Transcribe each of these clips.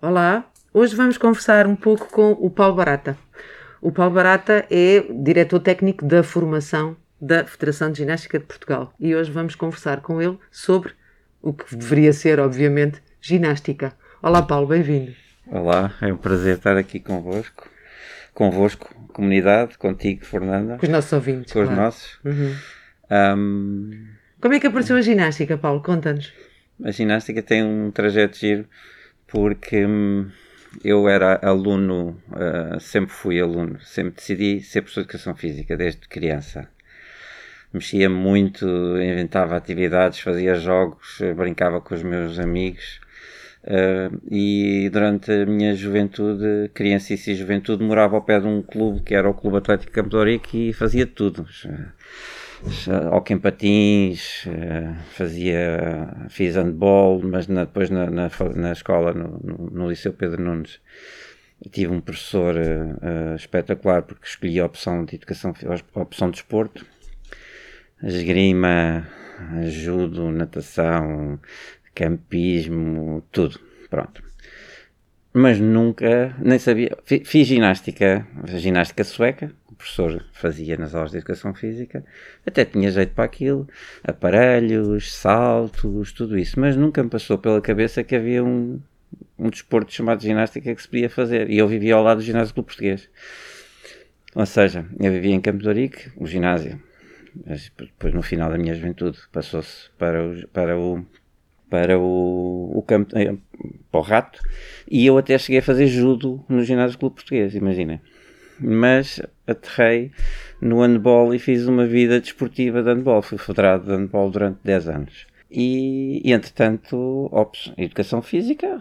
Olá, hoje vamos conversar um pouco com o Paulo Barata. O Paulo Barata é diretor técnico da formação da Federação de Ginástica de Portugal e hoje vamos conversar com ele sobre o que deveria ser, obviamente, ginástica. Olá, Paulo, bem-vindo. Olá, é um prazer estar aqui convosco, convosco, comunidade, contigo, Fernanda. Com os nossos ouvintes. Com claro. os nossos. Uhum. Um, Como é que apareceu a ginástica, Paulo? Conta-nos. a ginástica tem um trajeto giro porque hum, eu era aluno, uh, sempre fui aluno, sempre decidi ser professor de educação física desde criança. Mexia muito, inventava atividades, fazia jogos, brincava com os meus amigos. Uh, e durante a minha juventude, criança e juventude, morava ao pé de um clube que era o Clube Atlético Campo de Ourique e fazia tudo. Hockey em patins, uh, fazia, fiz handball, mas na, depois na, na, na escola, no, no, Liceu Pedro Nunes, tive um professor uh, espetacular porque escolhi a opção de educação, a opção de esporte, esgrima, judo, natação, campismo, tudo, pronto. Mas nunca, nem sabia, fiz ginástica, ginástica sueca, professor fazia nas aulas de educação física, até tinha jeito para aquilo, aparelhos, saltos, tudo isso, mas nunca me passou pela cabeça que havia um, um desporto chamado ginástica que se podia fazer, e eu vivia ao lado do ginásio do português. Ou seja, eu vivia em Campo de Ourique, o ginásio, mas depois no final da minha juventude passou-se para o, para o para o, o campo para o rato e eu até cheguei a fazer judo no ginásio do clube português, imagina. Mas aterrei no handball e fiz uma vida desportiva de handball. Fui federado de handball durante 10 anos. E, e entretanto, ops, educação física,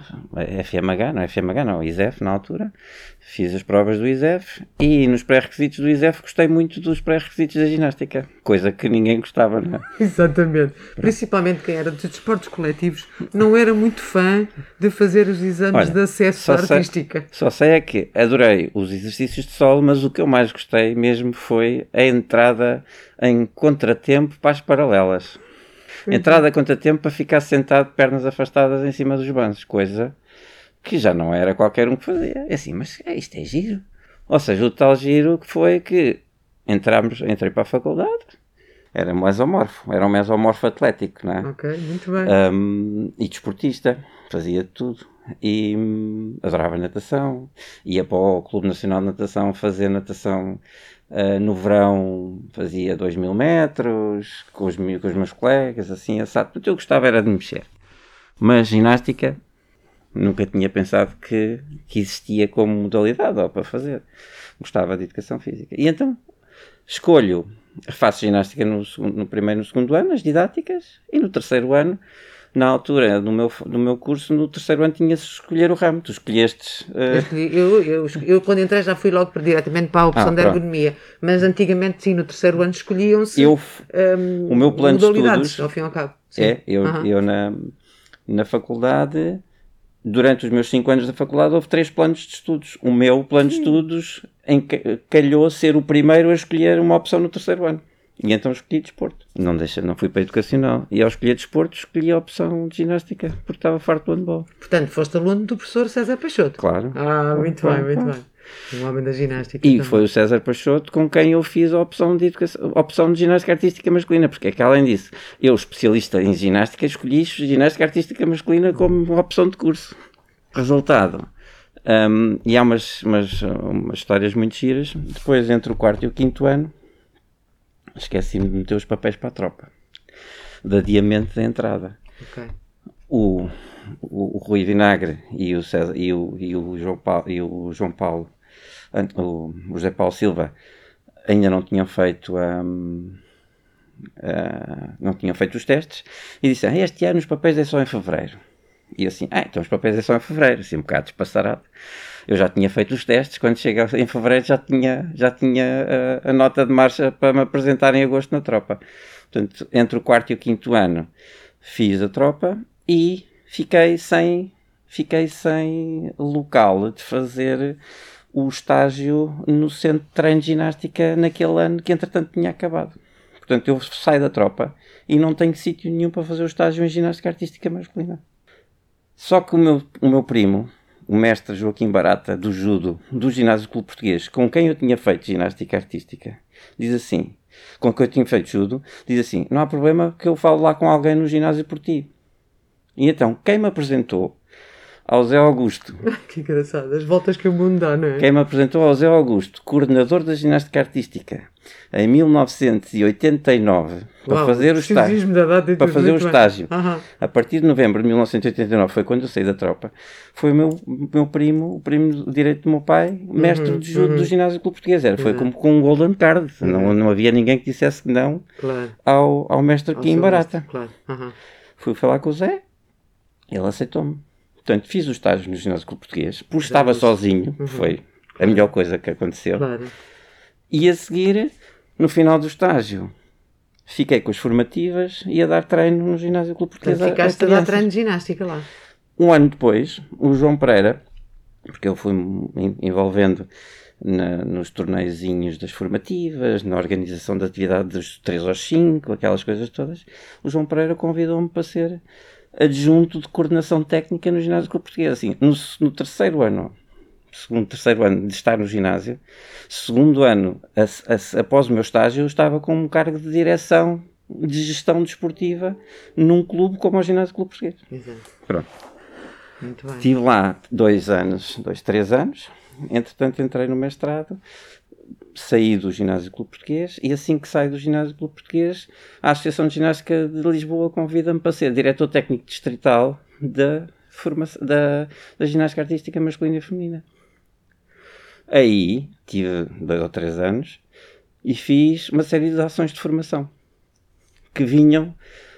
FMH, não é FMH, não, ISEF na altura. Fiz as provas do ISEF e nos pré-requisitos do ISEF gostei muito dos pré-requisitos da ginástica, coisa que ninguém gostava, não é? Exatamente. Principalmente quem era de desportos coletivos não era muito fã de fazer os exames Olha, de acesso à artística. Sei, só sei é que adorei os exercícios de solo, mas o que eu mais gostei mesmo foi a entrada em contratempo para as paralelas. Entrada a contratempo para ficar sentado, pernas afastadas em cima dos bancos, coisa que já não era qualquer um que fazia. É assim, mas isto é giro. Ou seja, o tal giro que foi que entramos, entrei para a faculdade, era mesomorfo, era um mesomorfo atlético, não é? Ok, muito bem. Um, e desportista, fazia tudo. E hum, adorava natação, ia para o Clube Nacional de Natação fazer natação Uh, no verão fazia 2 mil metros com os, com os meus colegas, assim, assado. Tudo eu gostava era de mexer. Mas ginástica nunca tinha pensado que, que existia como modalidade para fazer. Gostava de educação física. E então escolho, faço ginástica no, segundo, no primeiro e no segundo ano, as didáticas, e no terceiro ano na altura do meu, do meu curso, no terceiro ano tinha-se escolher o ramo. Tu escolheste. Uh... Eu, eu, eu, quando entrei, já fui logo para, diretamente para a opção ah, da ergonomia. Mas antigamente, sim, no terceiro ano escolhiam-se eu, um, o meu plano de estudos. Ao fim e ao cabo. Sim. É, eu, uhum. eu na, na faculdade. Durante os meus 5 anos da faculdade houve três planos de estudos. O meu plano sim. de estudos calhou ser o primeiro a escolher uma opção no terceiro ano. E então escolhi desporto. Não, deixa, não fui para educacional. E ao escolher desporto, escolhi a opção de ginástica, porque estava farto do handball. Portanto, foste aluno do professor César Peixoto. Claro. Ah, muito claro, bem, claro. muito bem. Um homem da ginástica. E também. foi o César Peixoto com quem eu fiz a opção de, educação, opção de ginástica artística masculina, porque é que além disso, eu, especialista em ginástica, escolhi ginástica artística masculina como opção de curso. Resultado. Um, e há umas, umas, umas histórias muito giras. Depois, entre o quarto e o quinto ano, esqueci-me de meter os papéis para a tropa. De adiamento da entrada. Okay. O, o, o, Rui Vinagre e o, César, e o, e o, João, Paulo, e o João Paulo, o José Paulo Silva, ainda não tinham feito um, uh, não tinham feito os testes e disseram, ah, este ano os papéis é só em fevereiro. E eu assim, ah, então os papéis é só em fevereiro, assim um bocado despassarado. Eu já tinha feito os testes, quando chega em fevereiro já tinha, já tinha a, a nota de marcha para me apresentar em agosto na tropa. Portanto, entre o quarto e o quinto ano fiz a tropa e fiquei sem, fiquei sem local de fazer o estágio no centro de treino de ginástica naquele ano que entretanto tinha acabado. Portanto, eu saio da tropa e não tenho sítio nenhum para fazer o estágio em ginástica artística masculina. Só que o meu, o meu primo o mestre Joaquim Barata, do judo, do ginásio clube português, com quem eu tinha feito ginástica artística, diz assim, com quem eu tinha feito judo, diz assim, não há problema que eu falo lá com alguém no ginásio por ti. E então, quem me apresentou ao Zé Augusto. que engraçado, as voltas que o mundo dá, não é? Quem me apresentou ao Zé Augusto, coordenador da ginástica artística, em 1989, para Uau, fazer o estágio. Para fazer o estágio. Aham. A partir de novembro de 1989, foi quando eu saí da tropa, foi o meu, meu primo, o primo direito do meu pai, mestre de judo do ginásio clube português. Era, foi Uhum. como com um golden card. Não, não havia ninguém que dissesse que não Claro. ao, ao mestre aqui em Barata. Claro. Fui falar com o Zé, ele aceitou-me. Portanto, fiz o estágio no ginásio clube português, porque estava sozinho, foi a melhor coisa que aconteceu. Uhum. Claro. E a seguir, no final do estágio, fiquei com as formativas e a dar treino no ginásio clube português. Portanto, a- a ficaste a dar treino de ginástica lá. Um ano depois, o João Pereira, porque eu en- envolvendo na- nos torneiozinhos das formativas, na organização da atividade dos 3 aos 5, aquelas coisas todas, o João Pereira convidou-me para ser adjunto de coordenação técnica no ginásio clube português. Assim, no, no terceiro ano, segundo, terceiro ano de estar no ginásio, segundo ano, a- a- após o meu estágio, eu estava com um cargo de direção de gestão desportiva num clube como o ginásio clube português. Exato. Pronto. Muito bem. Estive lá dois anos, dois, três anos. Entretanto, entrei no mestrado, saí do Ginásio Clube Português e assim que saio do Ginásio Clube Português, a Associação de Ginástica de Lisboa convida-me para ser diretor técnico distrital da, formação, da, da ginástica artística masculina e feminina. Aí tive dois ou três anos e fiz uma série de ações de formação que vinham,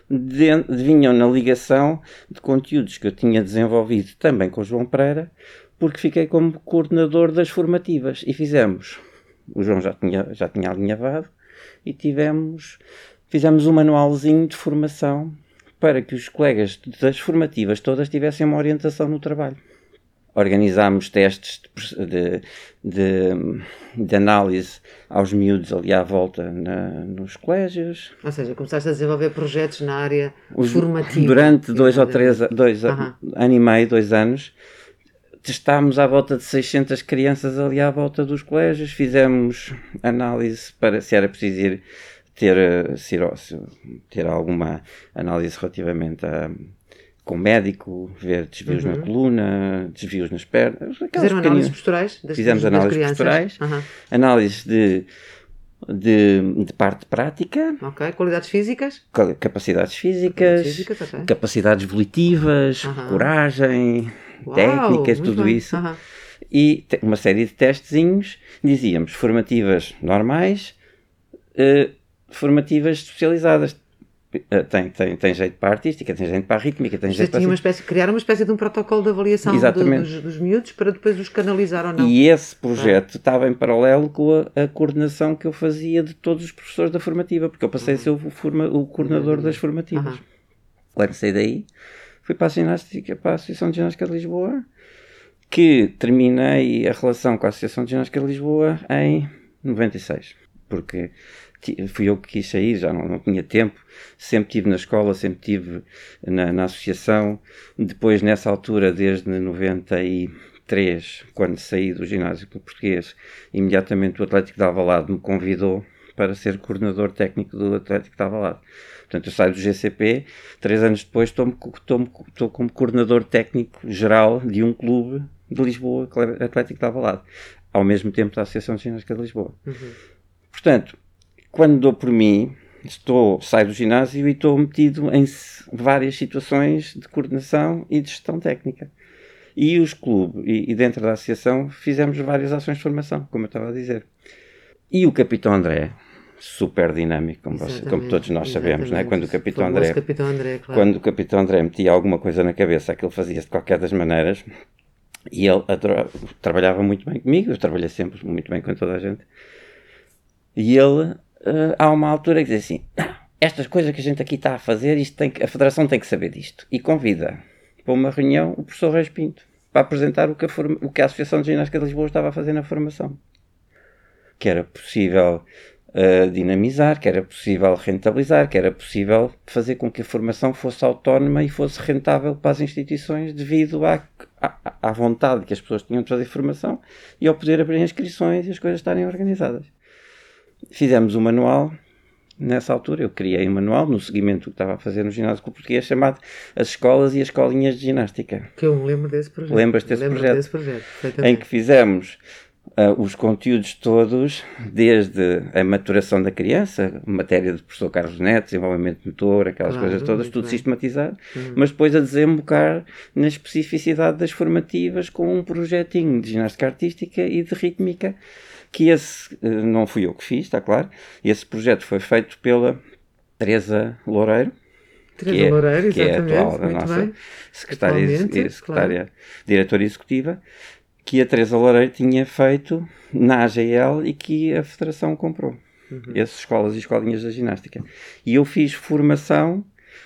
de- vinham na ligação de conteúdos que eu tinha desenvolvido também com o João Pereira, porque fiquei como coordenador das formativas e fizemos. O João já tinha, já tinha alinhavado e tivemos, fizemos um manualzinho de formação para que os colegas das formativas todas tivessem uma orientação no trabalho. Organizámos testes de, de, de- análise aos miúdos ali à volta na- nos colégios, Ou seja, começaste a desenvolver projetos na área os- formativa. Durante dois ou três, dois Aham. ano e meio, dois anos, testámos à volta de 600 crianças ali à volta dos colégios, fizemos análise para se era preciso ir ter, eh, se ir ao- se- ter alguma análise relativamente a com o médico, ver desvios na coluna, desvios nas pernas, Uhum. Fizeram análises posturais das, Fizemos das análises crianças? posturais. Aham. análise de, de, de parte prática, Ok. Qualidades físicas? ca- capacidades físicas, Físicas, ok. capacidades volitivas, Aham. coragem, Uau, técnicas, tudo bem. isso. E uma série de testezinhos, dizíamos, formativas normais, eh, formativas especializadas. Eh, tem, tem, tem jeito para a artística, tem jeito para a rítmica, tem jeito para... tinham uma espécie, criaram uma espécie de um protocolo de avaliação do- dos, dos miúdos para depois os canalizar ou não. E esse projeto estava em paralelo com a, a coordenação que eu fazia de todos os professores da formativa, porque eu passei a ser o, forma- o coordenador das formativas. Aham. Quando saí daí, fui para a ginástica, para a Associação de Ginástica de Lisboa, que terminei a relação com a Associação de Ginástica de Lisboa em 96. Porque fui eu que quis sair, já não, não tinha tempo. Sempre estive na escola, sempre estive na, na associação. Depois, nessa altura, desde 93, quando saí do ginásio português, imediatamente o Atlético de Alvalade me convidou para ser coordenador técnico do Atlético de Alvalade. Portanto, eu saio do GCP, três anos depois estou, estou como coordenador técnico geral de um clube de Lisboa, Atlético de Alvalade, ao mesmo tempo da Associação de Ginástica de Lisboa. Portanto, quando dou por mim, estou, saio do ginásio e estou metido em várias situações de coordenação e de gestão técnica. E os clubes, e, e dentro da associação, fizemos várias ações de formação, como eu estava a dizer. E o Capitão André, super dinâmico, como, você- como todos nós sabemos, é? exatamente. Quando o Capitão André Capitão André, claro. quando o Capitão André metia alguma coisa na cabeça, aquilo fazia-se de qualquer das maneiras. E ele trabalhava muito bem comigo, eu trabalhei sempre muito bem com toda a gente. E ele, eh, há uma altura que diz assim: "Não, estas coisas que a gente aqui está a fazer, isto tem que- a Federação tem que saber disto. E convida para uma reunião o professor Reis Pinto para apresentar o que, a, o que a Associação de Ginástica de Lisboa estava a fazer na formação. Que era possível uh, dinamizar, que era possível rentabilizar, que era possível fazer com que a formação fosse autónoma e fosse rentável para as instituições devido à, à, à vontade que as pessoas tinham de fazer formação e ao poder abrir inscrições e as coisas estarem organizadas. Fizemos um manual nessa altura, eu criei um manual no seguimento que estava a fazer no ginásio com o português chamado As Escolas e as Escolinhas de Ginástica. Que eu me lembro desse projeto. Lembras desse lembro projeto? Desse projeto em que fizemos uh, os conteúdos todos, desde a maturação da criança, matéria do professor Carlos Neto, desenvolvimento motor, aquelas claro, coisas todas, tudo bem. sistematizado, uhum. mas depois a desembocar na especificidade das formativas com um projetinho de ginástica artística e de rítmica que esse eh, não fui eu que fiz, está claro. Esse projeto foi feito pela Teresa Loureiro, Teresa que é, Loureiro, que é atual da nossa bem. secretária, secretária claro. diretora executiva, que a Teresa Loureiro tinha feito na AGL e que a Federação comprou. Uhum. Essas escolas e escolinhas da ginástica. E eu fiz formação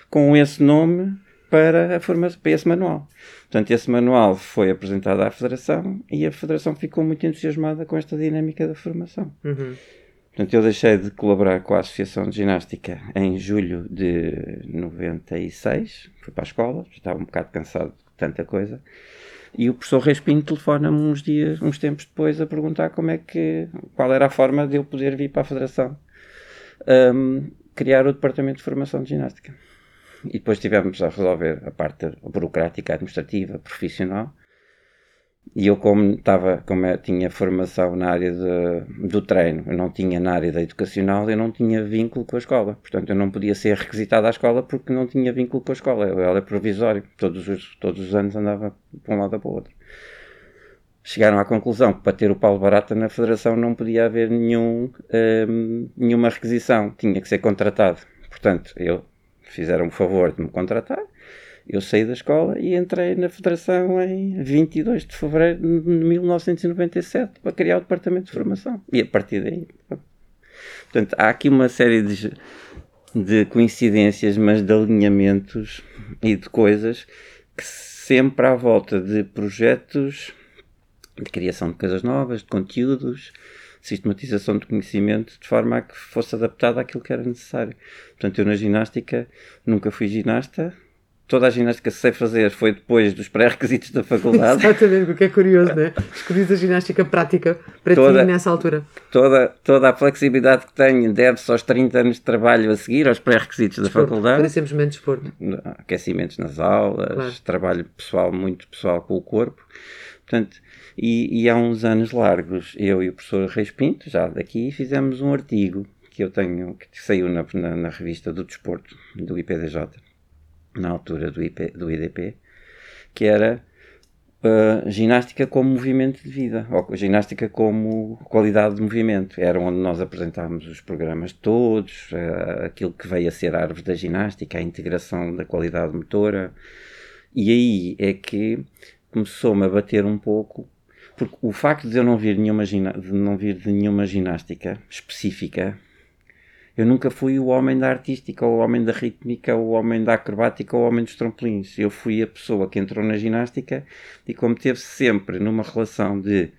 com esse nome para, a forma, para esse manual. Portanto, esse manual foi apresentado à Federação e a Federação ficou muito entusiasmada com esta dinâmica da formação. Uhum. Portanto, eu deixei de colaborar com a Associação de Ginástica em julho de 96, fui para a escola, estava um bocado cansado de tanta coisa, e o professor Respinho telefona-me uns dias, uns tempos depois, a perguntar como é que, qual era a forma de eu poder vir para a Federação um, criar o Departamento de Formação de Ginástica e depois tivemos a resolver a parte burocrática, administrativa, profissional. E eu, como estava, como eu tinha formação na área de, do treino, eu não tinha na área da educacional, eu não tinha vínculo com a escola. Portanto, eu não podia ser requisitado à escola porque não tinha vínculo com a escola. Eu era provisório. Todos os, todos os anos andava para um lado ou para o outro. Chegaram à conclusão que para ter o Paulo Barata na Federação não podia haver nenhum, hum, nenhuma requisição. Tinha que ser contratado. Portanto, eu fizeram o favor de me contratar. Eu saí da escola e entrei na Federação em 22 de fevereiro de 1997 para criar o Departamento de Formação. E a partir daí. Portanto, há aqui uma série de, de coincidências, mas de alinhamentos e de coisas que sempre à volta de projetos de criação de coisas novas, de conteúdos, sistematização de conhecimento de forma a que fosse adaptado àquilo que era necessário. Portanto, eu na ginástica nunca fui ginasta. Toda a ginástica que sei fazer foi depois dos pré-requisitos da faculdade. Exatamente, o que é curioso, não é? Escolhi a ginástica prática para toda, ti nessa altura. Toda, toda a flexibilidade que tenho deve-se aos 30 anos de trabalho a seguir, aos pré-requisitos da faculdade. Para simplesmente desporto. Aquecimentos nas aulas, claro. trabalho pessoal, muito pessoal com o corpo. Portanto, e, e, há uns anos largos, eu e o professor Reis Pinto, já daqui, fizemos um artigo que eu tenho, que saiu na, na, na revista do Desporto, do IPDJ, na altura do, IP, do IDP, que era uh, ginástica como movimento de vida, ou ginástica como qualidade de movimento. Era onde nós apresentávamos os programas todos, uh, aquilo que veio a ser a árvore da ginástica, a integração da qualidade motora. E aí é que começou-me a bater um pouco porque o facto de eu não vir, nenhuma de não vir de nenhuma ginástica específica, eu nunca fui o homem da artística, ou o homem da rítmica, ou o homem da acrobática, ou o homem dos trampolins. Eu fui a pessoa que entrou na ginástica e como teve sempre numa relação de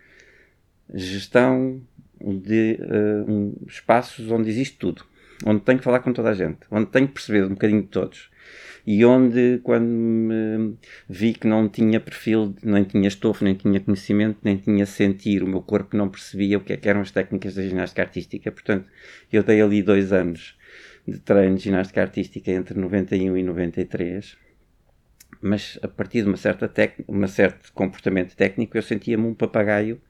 gestão de uh, um, espaços onde existe tudo, onde tenho que falar com toda a gente, onde tenho que perceber um bocadinho de todos e onde, quando me vi que não tinha perfil, nem tinha estofo, nem tinha conhecimento, nem tinha sentir, o meu corpo não percebia o que, é que eram as técnicas da ginástica artística. Portanto, eu dei ali dois anos de treino de ginástica artística entre 91 e 93 mas a partir de uma certa um certo comportamento técnico eu sentia-me um papagaio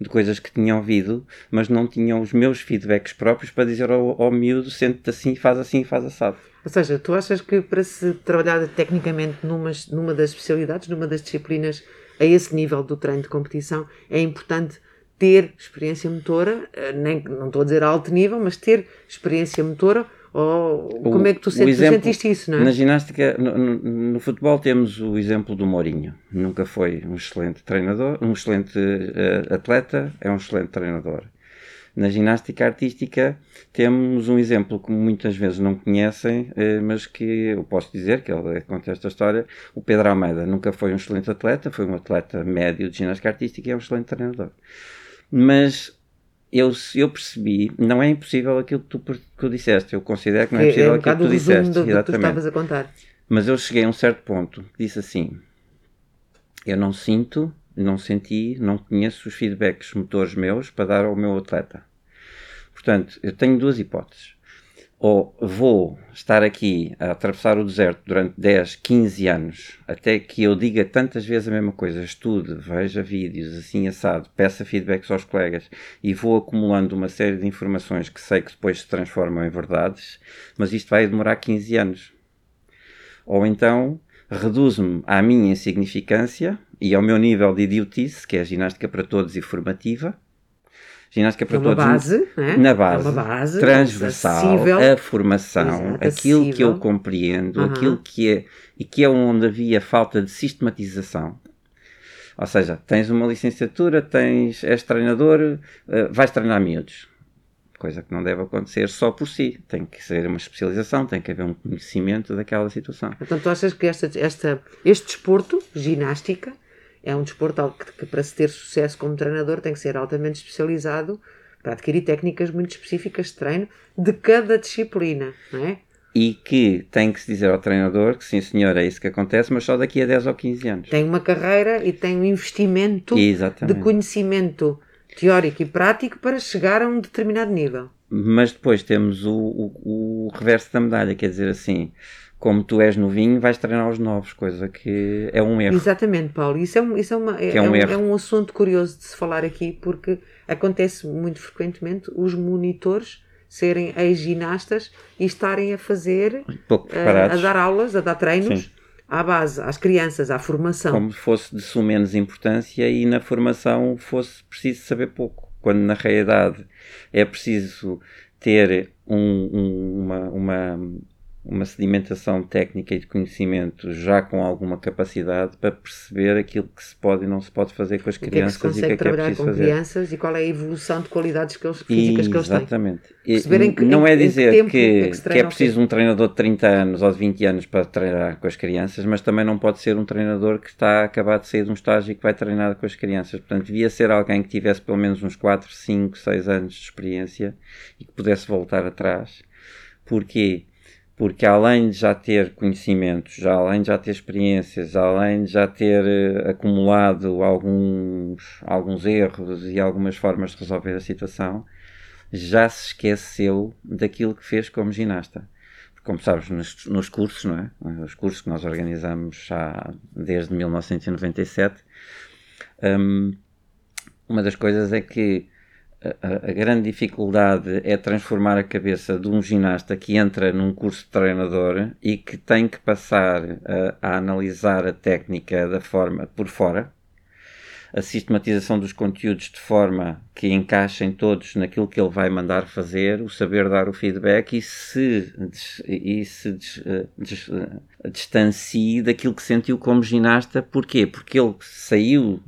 de coisas que tinha ouvido, mas não tinham os meus feedbacks próprios para dizer ao, ao miúdo, sente-te assim, faz assim, faz assado. Ou seja, tu achas que para se trabalhar tecnicamente numa, numa das especialidades, numa das disciplinas, a esse nível do treino de competição, é importante ter experiência motora, eh, nem, não estou a dizer alto nível, mas ter experiência motora ou o, como é que tu, sentes, exemplo, tu sentiste isso, não é? Na ginástica, no, no, no, futebol temos o exemplo do Mourinho. Nunca foi um excelente treinador, um excelente uh, atleta, é um excelente treinador. Na ginástica artística temos um exemplo que muitas vezes não conhecem, uh, mas que eu posso dizer, que ele conta esta história, o Pedro Almeida nunca foi um excelente atleta, foi um atleta médio de ginástica artística e é um excelente treinador. Mas eu, eu percebi, não é impossível aquilo que tu, que tu disseste, eu considero que não é, É, possível é um aquilo que tu disseste. do, do que tu exatamente. estavas a contar. Mas eu cheguei a um certo ponto que disse assim: eu não sinto, não senti, não conheço os feedbacks motores meus para dar ao meu atleta. Portanto, eu tenho duas hipóteses. Ou vou estar aqui a atravessar o deserto durante 10, 15 anos, até que eu diga tantas vezes a mesma coisa, estude, veja vídeos, assim assado, peça feedbacks aos colegas e vou acumulando uma série de informações que sei que depois se transformam em verdades, mas isto vai demorar 15 anos. Ou então reduzo-me à minha insignificância e ao meu nível de idiotice, que é a ginástica para todos e formativa. Ginástica para É uma todos base, né? na É base, uma base transversal, acessível. a formação, Exato, aquilo que eu acessível. compreendo, Aham. aquilo que é e que é onde havia falta de sistematização. Ou seja, tens uma licenciatura, tens, és treinador, eh, vais treinar miúdos. Coisa que não deve acontecer só por si. Tem que ser uma especialização, tem que haver um conhecimento daquela situação. Então tu achas que esta, esta, este desporto, ginástica, é um desporto que, que para se ter sucesso como treinador tem que ser altamente especializado para adquirir técnicas muito específicas de treino de cada disciplina, não é? E que tem que se dizer ao treinador que sim senhor, é isso que acontece, mas só daqui a 10 ou 15 anos. Tem uma carreira e tem um investimento de Exatamente. conhecimento teórico e prático para chegar a um determinado nível. Mas depois temos o, o, o reverso da medalha, quer dizer assim, como tu és novinho, vais treinar os novos, coisa que é um erro. Exatamente, Paulo. Isso é, um- isso é, uma, é, é um é erro. é um assunto curioso de se falar aqui, porque acontece muito frequentemente os monitores serem ex-ginastas e estarem a fazer, Pouco eh, a preparados, dar aulas, a dar treinos Sim. à base, às crianças, à formação. como se fosse de suma menos importância e na formação fosse preciso saber pouco, quando na realidade é preciso ter um- um- uma, uma, uma sedimentação técnica e de conhecimento já com alguma capacidade para perceber aquilo que se pode e não se pode fazer com as o que é que crianças e o que é que é trabalhar preciso com fazer. crianças e qual é a evolução de qualidades que eles, físicas que eles têm. Exatamente. E que- não é que dizer que, é que se que é o preciso um treinador de 30 anos ou de 20 anos para treinar com as crianças, mas também não pode ser um treinador que está a acabar de sair de um estágio e que vai treinar com as crianças. Portanto, devia ser alguém que tivesse pelo menos uns 4, 5, 6 anos de experiência e que pudesse voltar atrás. Porquê? Porque além de já ter conhecimentos, já além de já ter experiências, além de já ter eh, acumulado alguns, alguns erros e algumas formas de resolver a situação, já se esqueceu daquilo que fez como ginasta. Como sabes, nos, nos cursos, não é? Os cursos que nós organizamos já desde 1997, hum, uma das coisas é que a, a- grande dificuldade é transformar a cabeça de um ginasta que entra num curso de treinador e que tem que passar a, a analisar a técnica da forma por fora, a sistematização dos conteúdos de forma que encaixem todos naquilo que ele vai mandar fazer, o saber dar o feedback e se, e se des- eh, des- eh, distancie daquilo que sentiu como ginasta. Porquê? Porque ele saiu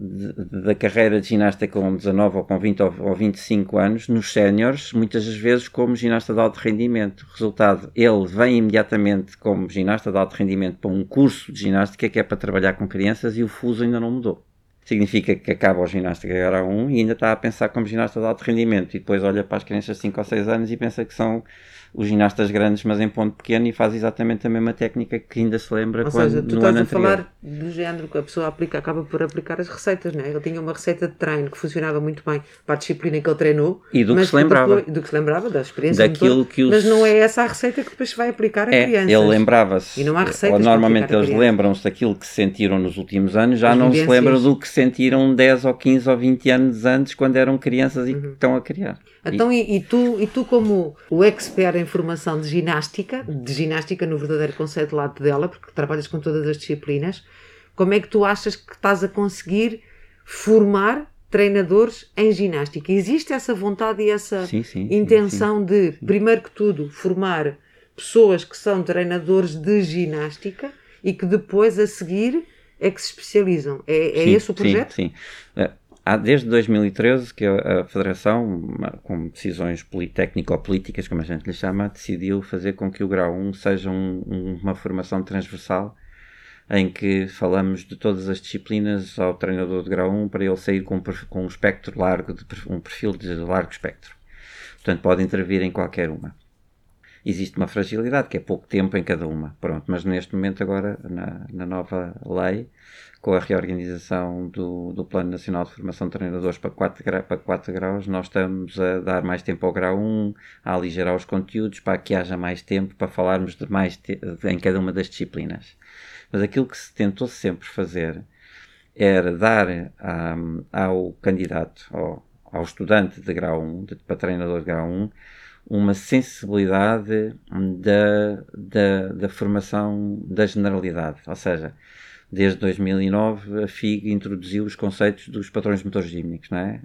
de- da carreira de ginasta com 19 ou com 20 ou, ou 25 anos, nos séniores, muitas das vezes como ginasta de alto rendimento. Resultado, ele vem imediatamente como ginasta de alto rendimento para um curso de ginástica que é para trabalhar com crianças e o fuso ainda não mudou. Significa que acaba o ginástica grau 1 e ainda está a pensar como ginasta de alto rendimento e depois olha para as crianças de 5 ou 6 anos e pensa que são os ginastas grandes, mas em ponto pequeno e faz exatamente a mesma técnica que ainda se lembra Ou quando, seja, tu no estás ano a anterior. falar do género que a pessoa aplica, acaba por aplicar as receitas, não é? Ele tinha uma receita de treino que funcionava muito bem para a disciplina que ele treinou. E do que se lembrava. do que se lembrava, da experiência. Daquilo que os- Mas não é essa a receita que depois se vai aplicar a É, crianças. ele lembrava-se, E não há receitas ou para normalmente a eles lembram-se daquilo que sentiram nos últimos anos, já As não se lembram do que sentiram 10 ou 15 ou 20 anos antes, quando eram crianças e que estão a criar. Então, e, e tu, e tu, como o expert em formação de ginástica, de ginástica no verdadeiro conceito lado dela, porque trabalhas com todas as disciplinas, como é que tu achas que estás a conseguir formar treinadores em ginástica? Existe essa vontade e essa Sim, sim, sim, intenção de, primeiro que tudo, formar pessoas que são treinadores de ginástica e que depois, a seguir, é que se especializam? É, é Sim, esse o projeto? Sim, sim. Eh, Há desde 2013 que a a Federação, com decisões poli- técnico-políticas, como a gente lhe chama, decidiu fazer com que o grau 1 seja um- uma formação transversal em que falamos de todas as disciplinas ao treinador de grau 1 para ele sair com, com um espectro largo, de, um perfil de largo espectro. Portanto, pode intervir em qualquer uma. Existe uma fragilidade, que é pouco tempo em cada uma. Pronto, mas neste momento, agora, na, na nova lei, com a reorganização do, do Plano Nacional de Formação de Treinadores para 4, para 4 graus, nós estamos a dar mais tempo ao grau 1, a aligerar os conteúdos para que haja mais tempo para falarmos de mais em cada uma das disciplinas. Mas aquilo que se tentou sempre fazer era dar um, ao candidato, ao, ao, estudante de grau 1, de, para treinador de grau 1, uma sensibilidade da, da, da formação da generalidade. Ou seja, desde 2009 a FIG introduziu os conceitos dos padrões motores gímnicos, não é?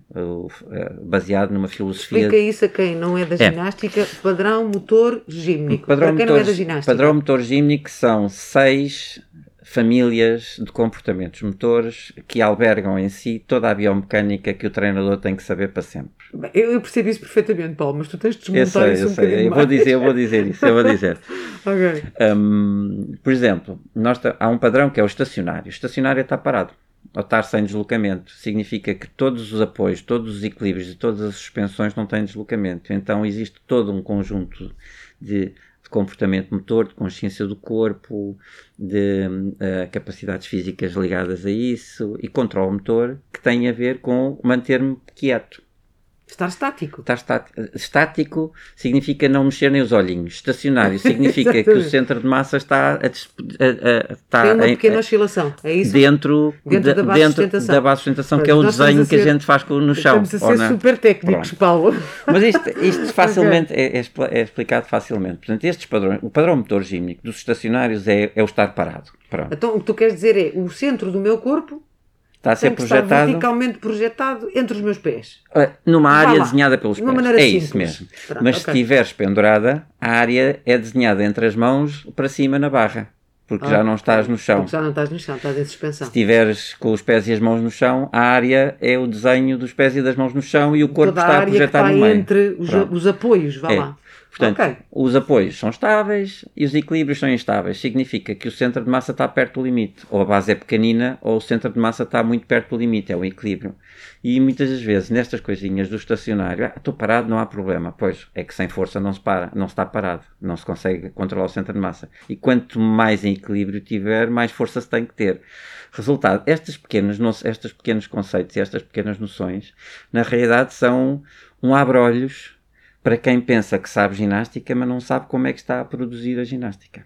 é? Baseado numa filosofia... Explica isso a quem não é da é. ginástica, é. padrão motor gímnico. Padrão Para quem motor, não é da ginástica. Padrão motor gímnico são seis famílias de comportamentos motores que albergam em si toda a biomecânica que o treinador tem que saber para sempre. Eu, percebo isso perfeitamente, Paulo, mas tu tens de desmontar eu sei, isso eu um sei. Eu vou dizer, eu vou dizer isso, eu vou dizer. okay. um, por exemplo, nós há um padrão que é o estacionário. O estacionário está parado ou estar sem deslocamento. Significa que todos os apoios, todos os equilíbrios e todas as suspensões não têm deslocamento. Então existe todo um conjunto de comportamento motor, de consciência do corpo, de uh, capacidades físicas ligadas a isso e controle motor que tem a ver com manter-me quieto. Estar estático. Estar estático significa não mexer nem os olhinhos. Estacionário significa que o centro de massa está a, a, a, está Tem uma pequena oscilação, é isso? Dentro, dentro da base de sustentação, da base de sustentação que é o desenho que a gente faz no chão. Estamos a ser super técnicos, Pronto. Paulo. Mas isto, isto facilmente é, é, é, explicado facilmente. Portanto, estes padrões, o padrão motor gímnico dos estacionários é, é o estar parado. Pronto. Então, o que tu queres dizer é o centro do meu corpo Está a ser Tem projetado. Verticalmente projetado entre os meus pés. Numa área desenhada pelos pés. é simples. isso mesmo. Pronto, Mas okay. se estiveres pendurada, a área é desenhada entre as mãos para cima na barra. Porque ah, já não estás no chão. Porque já não estás no chão, estás em suspensão. Se estiveres com os pés e as mãos no chão, a área é o desenho dos pés e das mãos no chão e o corpo Toda está a projetado está no meio. entre os, os apoios, vá é. lá. Portanto, okay. os apoios são estáveis e os equilíbrios são instáveis. Significa que o centro de massa está perto do limite. Ou a base é pequenina, ou o centro de massa está muito perto do limite. É o equilíbrio. E muitas das vezes, nestas coisinhas do estacionário, ah, estou parado, não há problema. Pois, é que sem força não se para, não se está parado. Não se consegue controlar o centro de massa. E quanto mais em equilíbrio tiver, mais força se tem que ter. Resultado, estes pequenos, estes pequenos conceitos e estas pequenas noções, na realidade, são um abrolhos para quem pensa que sabe ginástica, mas não sabe como é que está a produzir a ginástica.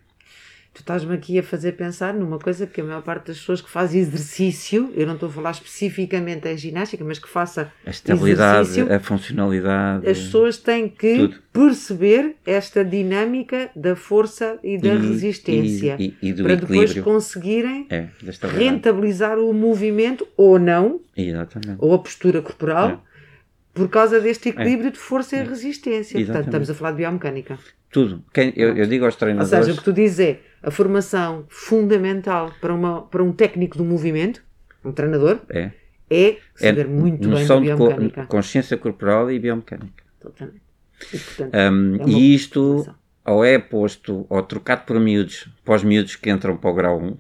Tu estás-me aqui a fazer pensar numa coisa que a maior parte das pessoas que faz exercício, eu não estou a falar especificamente em ginástica, mas que faça a estabilidade, a funcionalidade, as pessoas têm que tudo. perceber esta dinâmica da força e da e, resistência e, e, para depois conseguirem é, rentabilizar o movimento ou não, Exatamente. ou a postura corporal. É por causa deste equilíbrio é. de força e é. resistência. Exatamente. Portanto, estamos a falar de biomecânica. Tudo. Quem, eu, eu, digo aos treinadores. Ou seja, o que tu dizes é a formação fundamental para, uma, para um técnico do movimento, um treinador, é, é saber é muito bem de biomecânica. De consciência corporal e biomecânica. Totalmente. E, portanto, um, é e isto formação. ou é posto ou trocado por miúdos, para os miúdos que entram para o grau 1,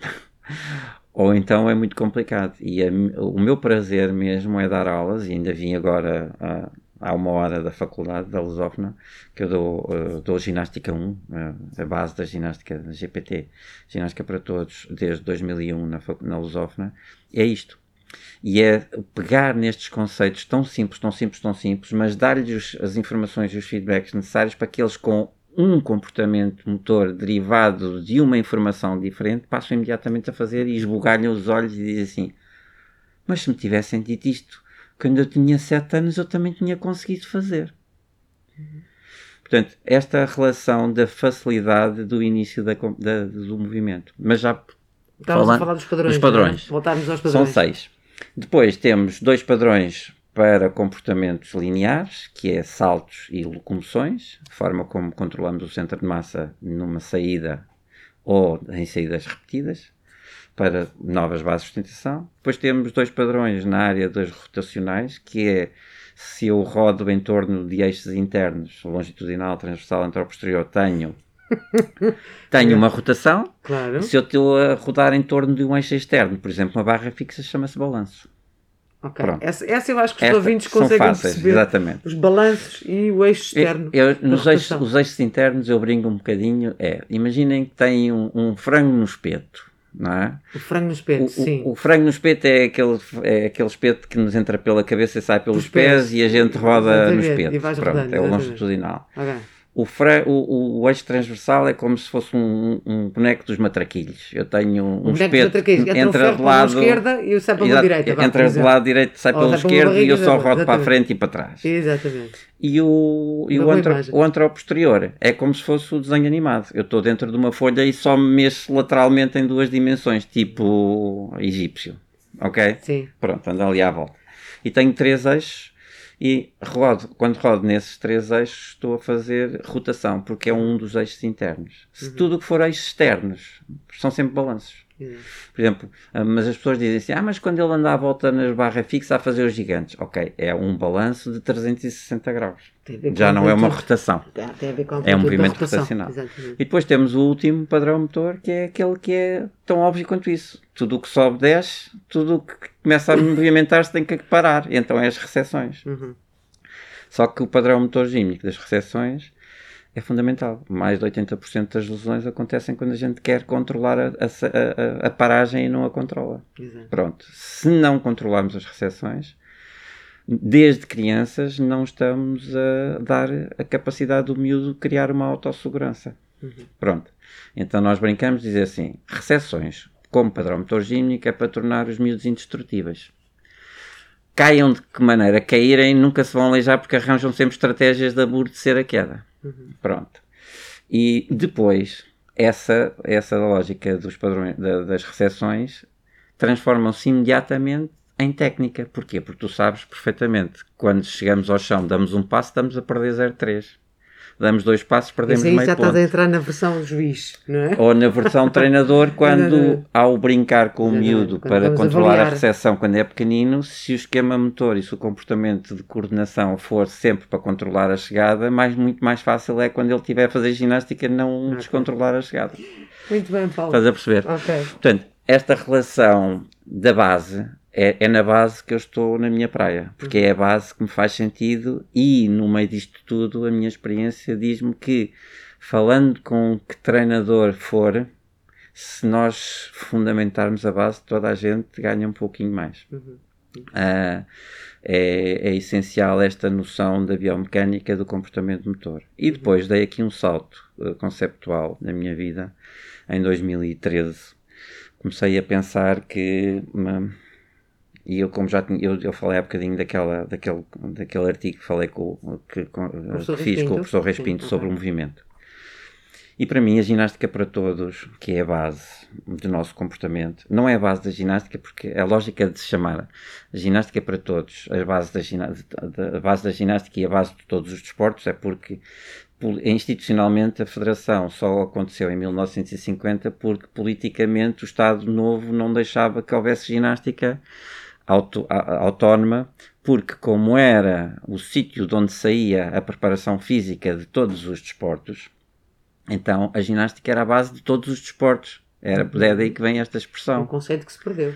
ou então é muito complicado. E a, o meu prazer mesmo é dar aulas, e ainda vim agora a, há uma hora da faculdade da Lusófona, que eu dou, uh, dou ginástica 1, a base da ginástica da GPT, ginástica para todos, desde 2001 na, na Lusófona, é isto. E é pegar nestes conceitos tão simples, tão simples, tão simples, mas dar-lhes as informações e os feedbacks necessários para que eles, com um comportamento motor derivado de uma informação diferente, passam imediatamente a fazer e esbugalham os olhos e dizem assim: Mas se me tivessem dito isto quando eu tinha 7 anos, eu também tinha conseguido fazer. Portanto, esta relação da facilidade do início da, da, do movimento. Mas já. Estávamos a falar dos padrões. Dos padrões. É? Voltarmos aos padrões. São seis. Depois temos dois padrões para comportamentos lineares, que é saltos e locomoções, a forma como controlamos o centro de massa numa saída ou em saídas repetidas, para novas bases de sustentação. Depois temos dois padrões na área das rotacionais, que é se eu rodo em torno de eixos internos, longitudinal, transversal, anteroposterior, tenho Tenho uma rotação. Claro. Se eu estou a rodar em torno de um eixo externo, por exemplo, uma barra fixa chama-se balanço. Ok. Pronto. Essa, essa eu acho que os Esta ouvintes conseguem fáceis, perceber. exatamente. Os balanços e o eixo externo. Eu, da nos eixos, os eixos internos eu brinco um bocadinho. É, imaginem que têm um, um frango no espeto, não é? O frango no espeto, O, sim. o- o frango no espeto é aquele, é aquele espeto que nos entra pela cabeça e sai pelos pés. pés, e a gente roda no espeto. Pronto, rodando, é o longitudinal. Ok. O, fra- o, o- o eixo transversal é como se fosse um, um boneco dos matraquilhos. Eu tenho um, O espeto um ferro de pela mão lado. esquerda e o sai para a mão Exato, direita. do exemplo. lado direito, sai pela esquerda e eu só rodo para a frente e para trás. Exatamente. E o, e o, antro, o anteroposterior é como se fosse o desenho animado. Eu estou dentro de uma folha e só me mexo lateralmente em duas dimensões, tipo egípcio. Ok? Sim. Pronto, ando ali à volta. E tenho três eixos e rodo. Quando rodo nesses três eixos, estou a fazer rotação, porque é um dos eixos internos. Se tudo o que for eixos externos, são sempre balanços. Exato. Por exemplo, ah, mas as pessoas dizem assim: ah, mas quando ele anda à volta nas barras fixas a fazer os gigantes. Ok, é um balanço de 360 graus. Já não é uma rotação. É um movimento rotacional. Exatamente. E depois temos o último padrão motor, que é aquele que é tão óbvio quanto isso. Tudo o que sobe desce, tudo o que começa a movimentar-se tem que parar. Então é as recessões. Uhum. Só que o padrão motor gímico das recessões é fundamental. Mais de 80% das lesões acontecem quando a gente quer controlar a, a- a- a paragem e não a controla. Exato. Pronto. Se não controlarmos as recessões, desde crianças não estamos a dar a capacidade do miúdo de criar uma autossegurança. Pronto. Então nós brincamos dizer assim, recessões como padrão motor gímico é para tornar os miúdos indestrutíveis. Caiam de que maneira caírem, nunca se vão aleijar porque arranjam sempre estratégias de amortecer a queda. Pronto. E depois, essa, essa lógica dos padrões, da- das recessões transformam-se imediatamente em técnica. Porquê? Porque tu sabes perfeitamente que quando chegamos ao chão, damos um passo, estamos a perder 0,3. Damos dois passos, perdemos Isso aí meio já ponto. estás a entrar na versão juiz, não é? Ou na versão treinador, quando ao brincar com o miúdo para controlar a avaliar. recepção quando é pequenino, se o esquema motor e se o comportamento de coordenação for sempre para controlar a chegada, mais, muito mais fácil é quando ele estiver a fazer ginástica não descontrolar a chegada. Muito bem, Paulo. Estás a perceber? Ok. Portanto, esta relação da base é, é na base que eu estou na minha praia, porque é a base que me faz sentido e no meio disto tudo a minha experiência diz-me que falando com que treinador for, se nós fundamentarmos a base, toda a gente ganha um pouquinho mais. Ah, é, é essencial esta noção da biomecânica do comportamento motor. E depois dei aqui um salto eh, conceptual na minha vida em 2013. Comecei a pensar que hum, e eu como já tinha, eu, eu falei há bocadinho daquela, daquele, daquele artigo que falei com, que, com, Professor que fiz com o professor Respinto sobre o movimento. E para mim, a ginástica para todos, que é a base do nosso comportamento, não é a base da ginástica, porque a lógica de se chamar a ginástica para todos, a base da, da- a base da ginástica e a base de todos os desportos, é porque institucionalmente a Federação só aconteceu em 1950 porque politicamente o Estado Novo não deixava que houvesse ginástica auto- a- autónoma, porque como era o sítio de onde saía a preparação física de todos os desportos, então a ginástica era a base de todos os desportos. Era é daí que vem esta Um expressão, conceito que se perdeu.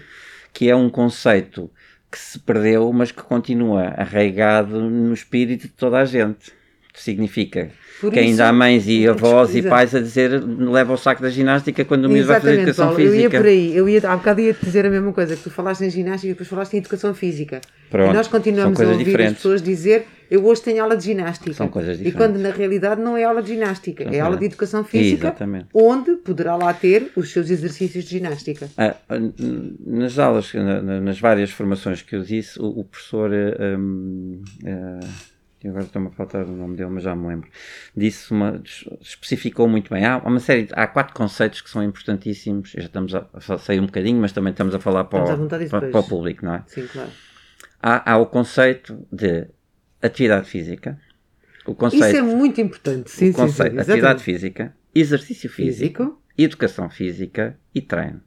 que é um conceito que se perdeu, mas que continua arraigado no espírito de toda a gente. Significa Por que ainda isso- há mães e avós e pais a dizer leva o saco da ginástica quando o miúdo vai fazer Exatamente, educação Paulo. Eu ia física. por aí. Eu ia, há bocado ia te dizer a mesma coisa, que tu falaste em ginástica e depois falaste em educação física. Pronto, e nós continuamos a ouvir diferentes. as pessoas dizer eu hoje tenho aula de ginástica. São coisas E diferentes. quando na realidade não é aula de ginástica, é aula de educação física, Exatamente. onde poderá lá ter os seus exercícios de ginástica. Ah, ah, nas aulas, na- na- nas várias formações que eu disse, o, professor, ah, hum, ah, e agora estou-me a faltar o nome dele, mas já me lembro, disse uma, especificou muito bem. Há uma série, há quatro conceitos que são importantíssimos. Já estamos a, a sair um bocadinho, mas também estamos a falar para, o, para, para o público, não é? Sim, claro. Há, há o conceito de atividade física, o Isso conceito, é muito importante. Sim, o conceito sim, sim. atividade exatamente. física, exercício físico, Físico educação física e treino.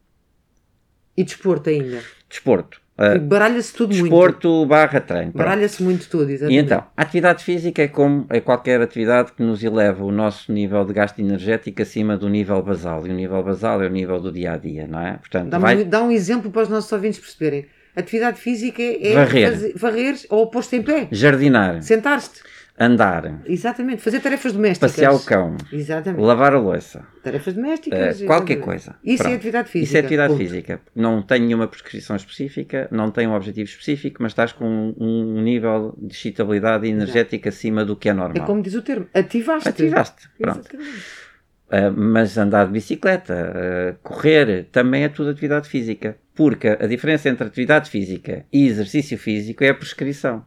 e desporto ainda. Desporto. Uh, Baralha-se tudo muito. Desporto barra treino. Baralha-se muito tudo, E exatamente. então, a atividade física é como é qualquer atividade que nos eleva o nosso nível de gasto energético acima do nível basal. E o nível basal é o nível do dia a dia, não é? Portanto, Dá, vai um, dá um exemplo para os nossos ouvintes perceberem. Atividade física é Varrer. fazer, varrer ou posto em pé. jardinar, Sentar-te. Andar, Exatamente. Fazer tarefas domésticas. passear o cão, Exatamente. lavar a louça, Tarefas domésticas. qualquer exatamente. coisa. Isso é Pronto. atividade física. Isso é atividade Ponto. física. Não tem nenhuma prescrição específica, não tem um objetivo específico, mas estás com um, um nível de excitabilidade energética acima do que é É normal. como diz o termo. Ativaste. Ativaste. Pronto. Uh, mas andar de bicicleta, uh, correr, também é tudo atividade física. Porque a diferença entre atividade física e exercício físico é a prescrição.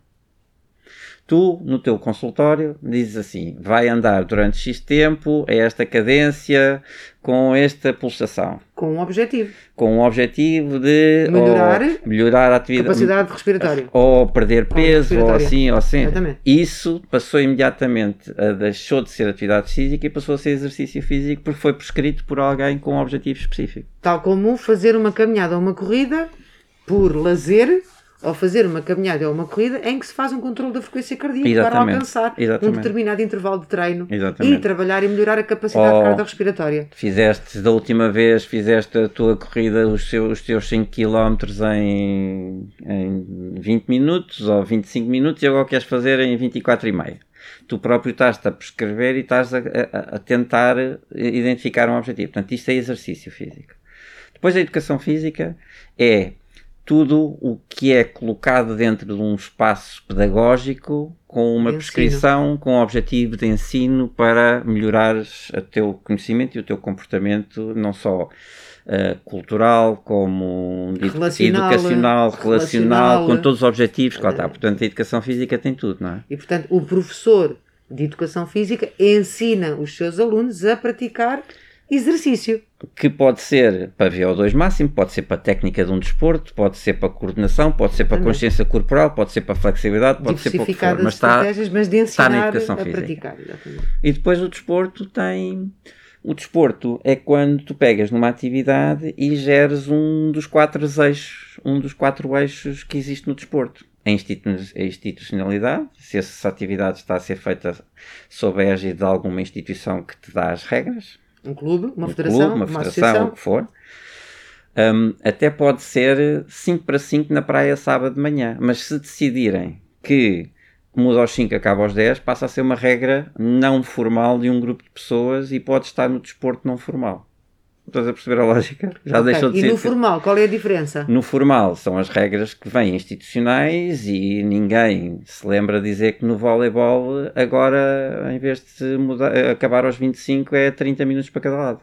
Tu, no teu consultório, dizes assim: vai andar durante X tempo, a esta cadência, com esta pulsação. Com um objetivo. Com o objetivo de Melhorar ou melhorar a atividade, Capacidade respiratória. ou perder peso, ou assim, ou assim. Exatamente. Isso passou imediatamente, a, deixou de ser atividade física e passou a ser exercício físico porque foi prescrito por alguém com um objetivo específico. Tal como fazer uma caminhada ou uma corrida por lazer ou fazer uma caminhada ou uma corrida em que se faz um controle da frequência cardíaca para Exatamente. alcançar um Exatamente. determinado intervalo de treino Exatamente. e trabalhar e melhorar a capacidade Oh. cardiorrespiratória. Fizeste, da última vez, fizeste a tua corrida, os, seus, os teus 5 km em, em 20 minutos ou 25 minutos e agora queres fazer em 24 e meio. Tu próprio estás-te a prescrever e estás a, a- a tentar identificar um objetivo. Portanto, isto é exercício físico. Depois a educação física é tudo o que é colocado dentro de um espaço pedagógico com uma ensino. prescrição, com o objetivo de ensino para melhorares o teu conhecimento e o teu comportamento, não só eh, cultural, como Relacional, educacional, relacional, relacional. com todos os objetivos que lá está. Portanto, a educação física tem tudo, não é? E portanto, o professor de educação física ensina os seus alunos a praticar exercício. que pode ser para VO2 máximo, pode ser para a técnica de um desporto, pode ser para coordenação, pode ser para consciência corporal, pode ser para a flexibilidade, pode ser para o que for, mas está, mas está na educação física. praticar. E depois o desporto tem. O desporto é quando tu pegas numa atividade e geres um dos quatro eixos, um dos quatro eixos que existe no desporto. A institu- a institucionalidade, se essa atividade está a ser feita sob a égide de alguma instituição que te dá as regras, Um clube, uma um federação, clube, uma uma, federação, o associação. que for. Um, até pode ser 5 para 5 na praia sábado de manhã, mas se decidirem que muda aos 5 acaba aos 10, passa a ser uma regra não formal de um grupo de pessoas e pode estar no desporto não formal. Estás a perceber a lógica? Já Ok. deixou de E ser. no formal, qual é a diferença? No formal são as regras que vêm institucionais e ninguém se lembra dizer que no voleibol agora, em vez de mudar, acabar aos 25, é 30 minutos para cada lado.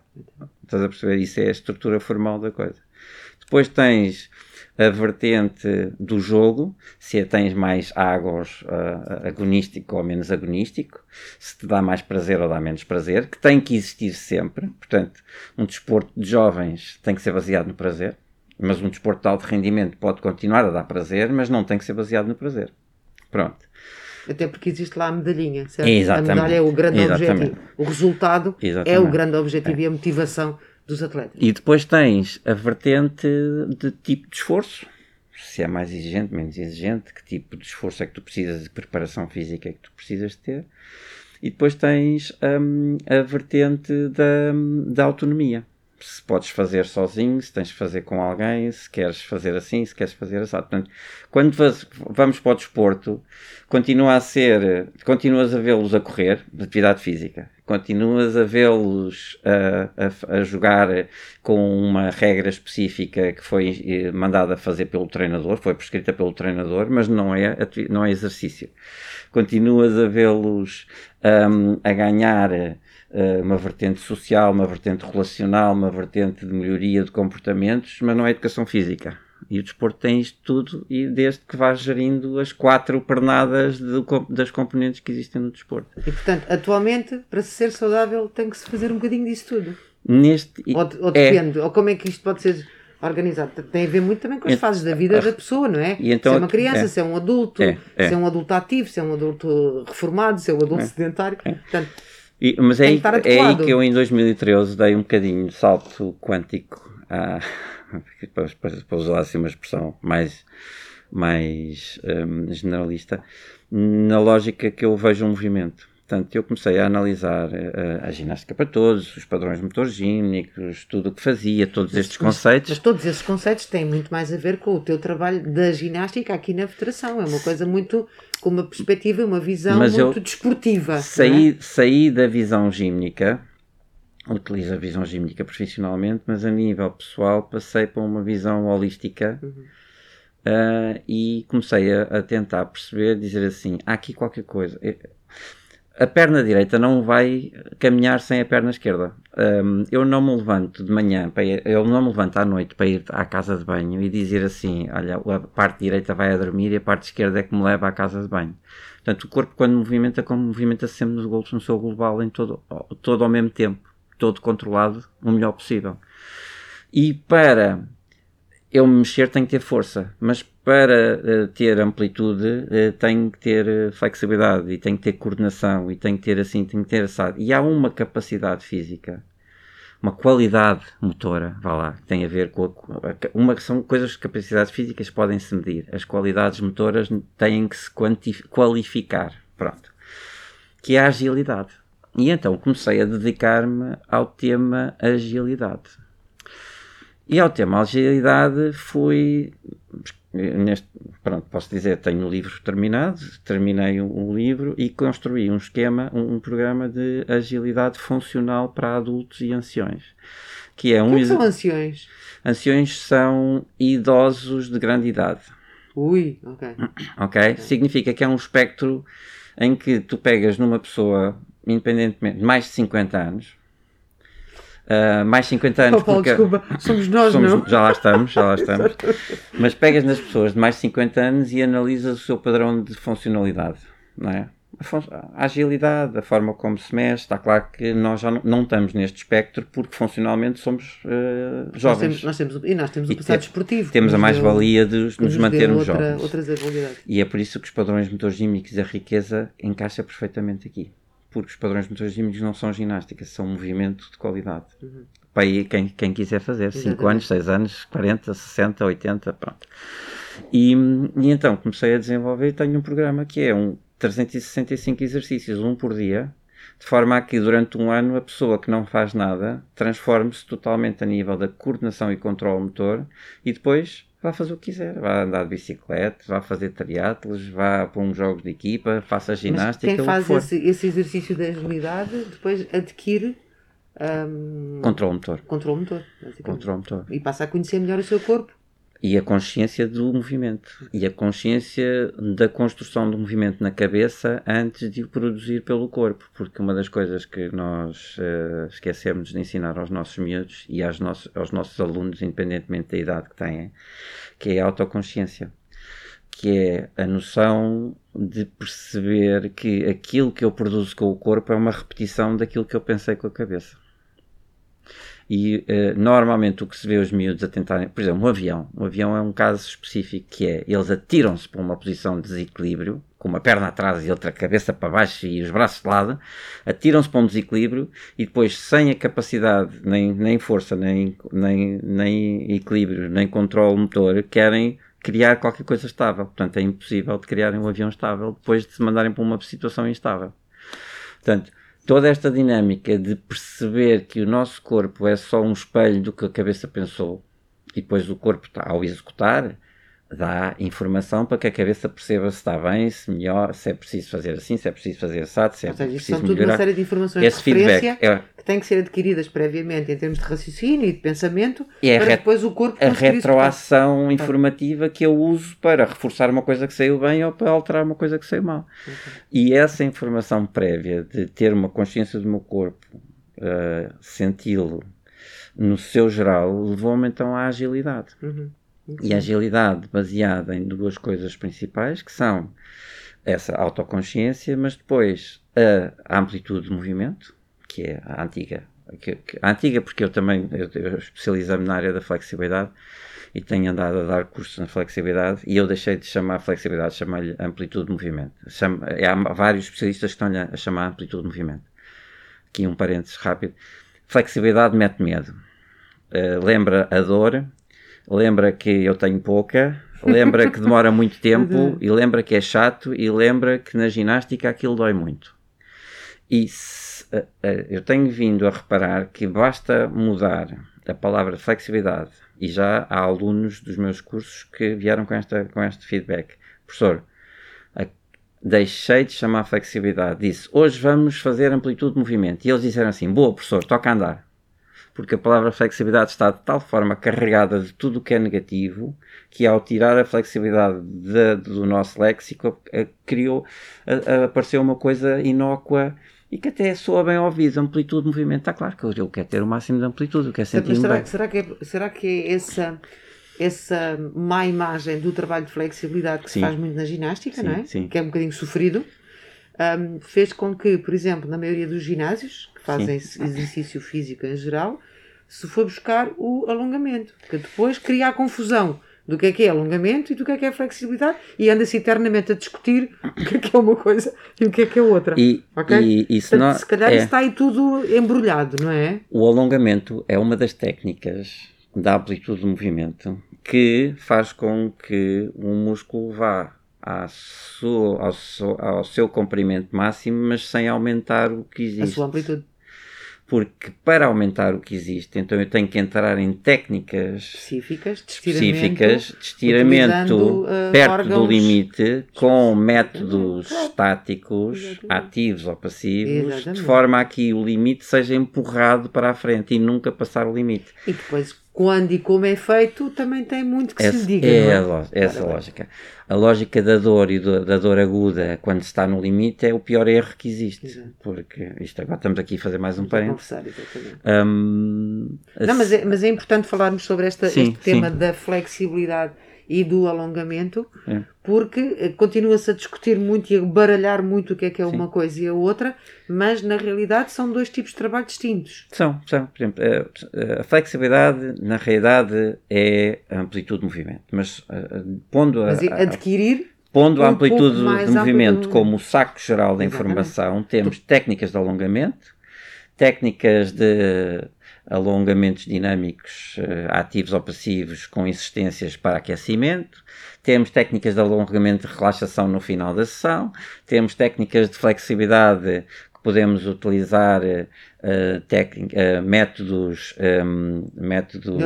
Estás a perceber? Isso é a estrutura formal da coisa. Depois tens a vertente do jogo, se a tens mais agos ah, agonístico ou menos agonístico, se te dá mais prazer ou dá menos prazer, que tem que existir sempre. Portanto, um desporto de jovens tem que ser baseado no prazer, mas um desporto de alto rendimento pode continuar a dar prazer, mas não tem que ser baseado no prazer. Pronto. Até porque existe lá a medalhinha, certo? Exatamente. A medalha é o grande Exatamente. objetivo. O resultado é Exatamente. o grande objetivo e a motivação dos atletas. E depois tens a vertente de tipo de esforço. Se é mais exigente, menos exigente, que tipo de esforço é que tu precisas, de preparação física é que tu precisas ter. E depois tens hum, a vertente da, da autonomia. Se podes fazer sozinho, se tens de fazer com alguém, se queres fazer assim, se queres fazer assim. Portanto, quando vamos para o desporto, continua a ser, continuas a vê-los a correr, de atividade física, continuas a vê-los a, a- a jogar com uma regra específica que foi eh, mandada fazer pelo treinador, foi prescrita pelo treinador, mas não é, não é exercício. Continuas a vê-los hum, a ganhar uma vertente social, uma vertente relacional, uma vertente de melhoria de comportamentos, mas não é educação física. E o desporto tem isto tudo, e desde que vais gerindo as quatro pernadas do das componentes que existem no desporto. E portanto, atualmente, para se ser saudável, tem que se fazer um bocadinho disso tudo. Neste, Ou, ou é, depende, ou como é que isto pode ser organizado. Tem a ver muito também com as fases da vida da pessoa, não é? Então se é uma aqui- criança, é. se é um adulto, É, é. se é um adulto ativo, se é um adulto reformado, se é um adulto sedentário. Portanto, E- mas é aí, é aí que eu em 2013 dei um bocadinho de salto quântico à para, para usar assim uma expressão mais, mais um, generalista, na lógica que eu vejo um movimento. Portanto, eu comecei a analisar a, eh, a, ginástica para todos, os padrões motorgínicos, tudo o que fazia, todos estes mas, conceitos. Mas todos esses conceitos têm muito mais a ver com o teu trabalho da ginástica aqui na Federação. É uma coisa muito com uma perspectiva, uma visão mas muito desportiva. Saí, é? saí da visão gímnica, utilizo a visão gímnica profissionalmente, mas a nível pessoal passei para uma visão holística. Uhum. Uh, e comecei a, a, tentar perceber, dizer assim, há aqui qualquer coisa a perna direita não vai caminhar sem a perna esquerda. Um, eu não me levanto de manhã, para ir, eu não me levanto à noite para ir à casa de banho e dizer assim: olha, a parte direita vai a dormir e a parte esquerda é que me leva à casa de banho. Portanto, o corpo, quando movimenta, como movimenta sempre nos golos no seu global, em todo, todo ao mesmo tempo, todo controlado, o melhor possível. E para eu me mexer, tenho que ter força, mas para uh, ter amplitude uh, tenho que ter uh, flexibilidade e tenho que ter coordenação e tenho que ter assim, tenho que ter assado. E há uma capacidade física, uma qualidade motora, vá lá, que tem a ver com a, uma são coisas capacidades físicas podem se medir. As qualidades motoras têm que se qualificar, pronto. Que é a agilidade. E então comecei a dedicar-me ao tema agilidade. E ao tema agilidade fui neste, pronto, posso dizer, tenho o livro terminado, terminei o, o livro e construí um esquema, um, um, programa de agilidade funcional para adultos e anciões. Que é um. O que, é são anciões? Anciões são idosos de grande idade. Ui, ok. Ok? Significa que é um espectro em que tu pegas numa pessoa, independentemente, de mais de 50 anos, Uh, mais 50 anos. Oh, Paulo, porque desculpa, somos nós, somos, não? Já lá estamos, já lá estamos. Mas pegas nas pessoas de mais de 50 anos e analisas o seu padrão de funcionalidade, não é? A agilidade, a forma como se mexe, está claro que nós já não, não estamos neste espectro porque funcionalmente somos uh, jovens. Nós temos, nós temos, e nós temos o passado desportivo. Temos a mais-valia de nos, nos mantermos outra, jovens. E é por isso que os padrões motorgímicos e a riqueza encaixa perfeitamente aqui porque os padrões motorgímicos não são ginástica, são movimento de qualidade. Uhum. Para aí quem, quem quiser fazer, 5 anos, 6 anos, 40, 60, 80, pronto. E, e então comecei a desenvolver e tenho um programa que é um 365 exercícios, um por dia, de forma a que durante um ano a pessoa que não faz nada transforme-se totalmente a nível da coordenação e controle motor e depois vá fazer o que quiser. Vá andar de bicicleta, vá fazer triatlos, vá para uns jogos de equipa, faça ginástica. Mas quem faz esse, esse, exercício de agilidade depois adquire. Um, controle motor. Controle motor, Controle motor. E passa a conhecer melhor o seu corpo. E a consciência do movimento. E a consciência da construção do movimento na cabeça antes de o produzir pelo corpo. Porque uma das coisas que nós uh, esquecemos de ensinar aos nossos miúdos e aos nossos, aos nossos alunos, independentemente da idade que têm, que é a autoconsciência. Que é a noção de perceber que aquilo que eu produzo com o corpo é uma repetição daquilo que eu pensei com a cabeça. E uh, normalmente o que se vê os miúdos a tentarem, por exemplo, um avião. Um avião é um caso específico que é eles atiram-se para uma posição de desequilíbrio, com uma perna atrás e outra cabeça para baixo e os braços de lado, atiram-se para um desequilíbrio e depois, sem a capacidade, nem, nem força, nem, nem, nem equilíbrio, nem controle motor, querem criar qualquer coisa estável. Portanto, é impossível de criarem um avião estável depois de se mandarem para uma situação instável. Portanto, toda esta dinâmica de perceber que o nosso corpo é só um espelho do que a cabeça pensou e depois o corpo está ao executar dá informação para que a cabeça perceba se está bem, se melhor, se é preciso fazer assim, se é preciso fazer assado, se é seja, preciso são melhorar. tudo uma série de informações Esse de referência é... que têm que ser adquiridas previamente em termos de raciocínio e de pensamento é para depois o corpo a retroação informativa que eu uso para reforçar uma coisa que saiu bem ou para alterar uma coisa que saiu mal. Okay. E essa informação prévia de ter uma consciência do meu corpo, uh, senti-lo no seu geral, levou-me então à agilidade. Uhum. E a agilidade baseada em duas coisas principais, que são essa autoconsciência, mas depois a, amplitude de movimento, que é a antiga. Que, que, a antiga porque eu também eu, eu especializei-me na área da flexibilidade e tenho andado a dar cursos na flexibilidade e eu deixei de chamar flexibilidade, chamar-lhe amplitude de movimento. Chamo, há vários especialistas que estão a chamar amplitude de movimento. Aqui um parênteses rápido. Flexibilidade mete medo. Uh, lembra a dor lembra que eu tenho pouca, lembra que demora muito tempo e lembra que é chato e lembra que na ginástica aquilo dói muito. E se, uh, uh, eu tenho vindo a reparar que basta mudar a palavra flexibilidade e já há alunos dos meus cursos que vieram com, esta, com este feedback. Professor, deixei de chamar flexibilidade, disse hoje vamos fazer amplitude de movimento. E eles disseram assim: boa, professor, toca andar. Porque a palavra flexibilidade está de tal forma carregada de tudo o que é negativo que, ao tirar a flexibilidade de, do nosso léxico, criou, apareceu uma coisa inócua e que até soa bem ao ouvido. Amplitude de movimento, está claro que eu quero ter o máximo de amplitude, eu quero sentir será, bem. Será que, é, será que é essa essa má imagem do trabalho de flexibilidade que sim. se faz muito na ginástica, sim, não é? Sim. Que é um bocadinho sofrido, um, fez com que, por exemplo, na maioria dos ginásios que fazem exercício físico em geral, se for buscar o alongamento, que depois cria a confusão do que é que é alongamento e do que é que é flexibilidade e anda-se eternamente a discutir o que é que é uma coisa e o que é que é outra. E, okay? e, Portanto, não, se calhar é, está aí tudo embrulhado, não é? O alongamento é uma das técnicas da amplitude do movimento que faz com que o músculo vá à sua, ao, seu, ao seu comprimento máximo, mas sem aumentar o que existe. A sua amplitude. Porque para aumentar o que existe, então eu tenho que entrar em técnicas específicas de estiramento, específicas de estiramento uh, perto do limite, com métodos estáticos, Exatamente. ativos ou passivos, Exatamente. de forma a que o limite seja empurrado para a frente e nunca passar o limite. E depois quando e como é feito, também tem muito que essa, se diga. É, é? A, essa a lógica. A lógica da dor e do, da dor aguda, quando se está no limite, é o pior erro que existe. Exato. Porque isto agora estamos aqui a fazer mais um parênteses. Um, Não, mas é, mas é importante falarmos sobre esta, sim, este tema sim. da flexibilidade e do alongamento, é. porque eh, continua-se a discutir muito e a baralhar muito o que é que é Sim. uma coisa e a outra, mas na realidade são dois tipos de trabalho distintos. São, são. Por exemplo, a, a flexibilidade na realidade é a amplitude de movimento, mas uh, pondo a, mas adquirir pondo um a amplitude de movimento como o saco geral da informação, temos técnicas de alongamento, técnicas de alongamentos dinâmicos uh, ativos ou passivos com insistências para aquecimento, temos técnicas de alongamento de relaxação no final da sessão, temos técnicas de flexibilidade que podemos utilizar uh, técnica, uh, métodos, um, métodos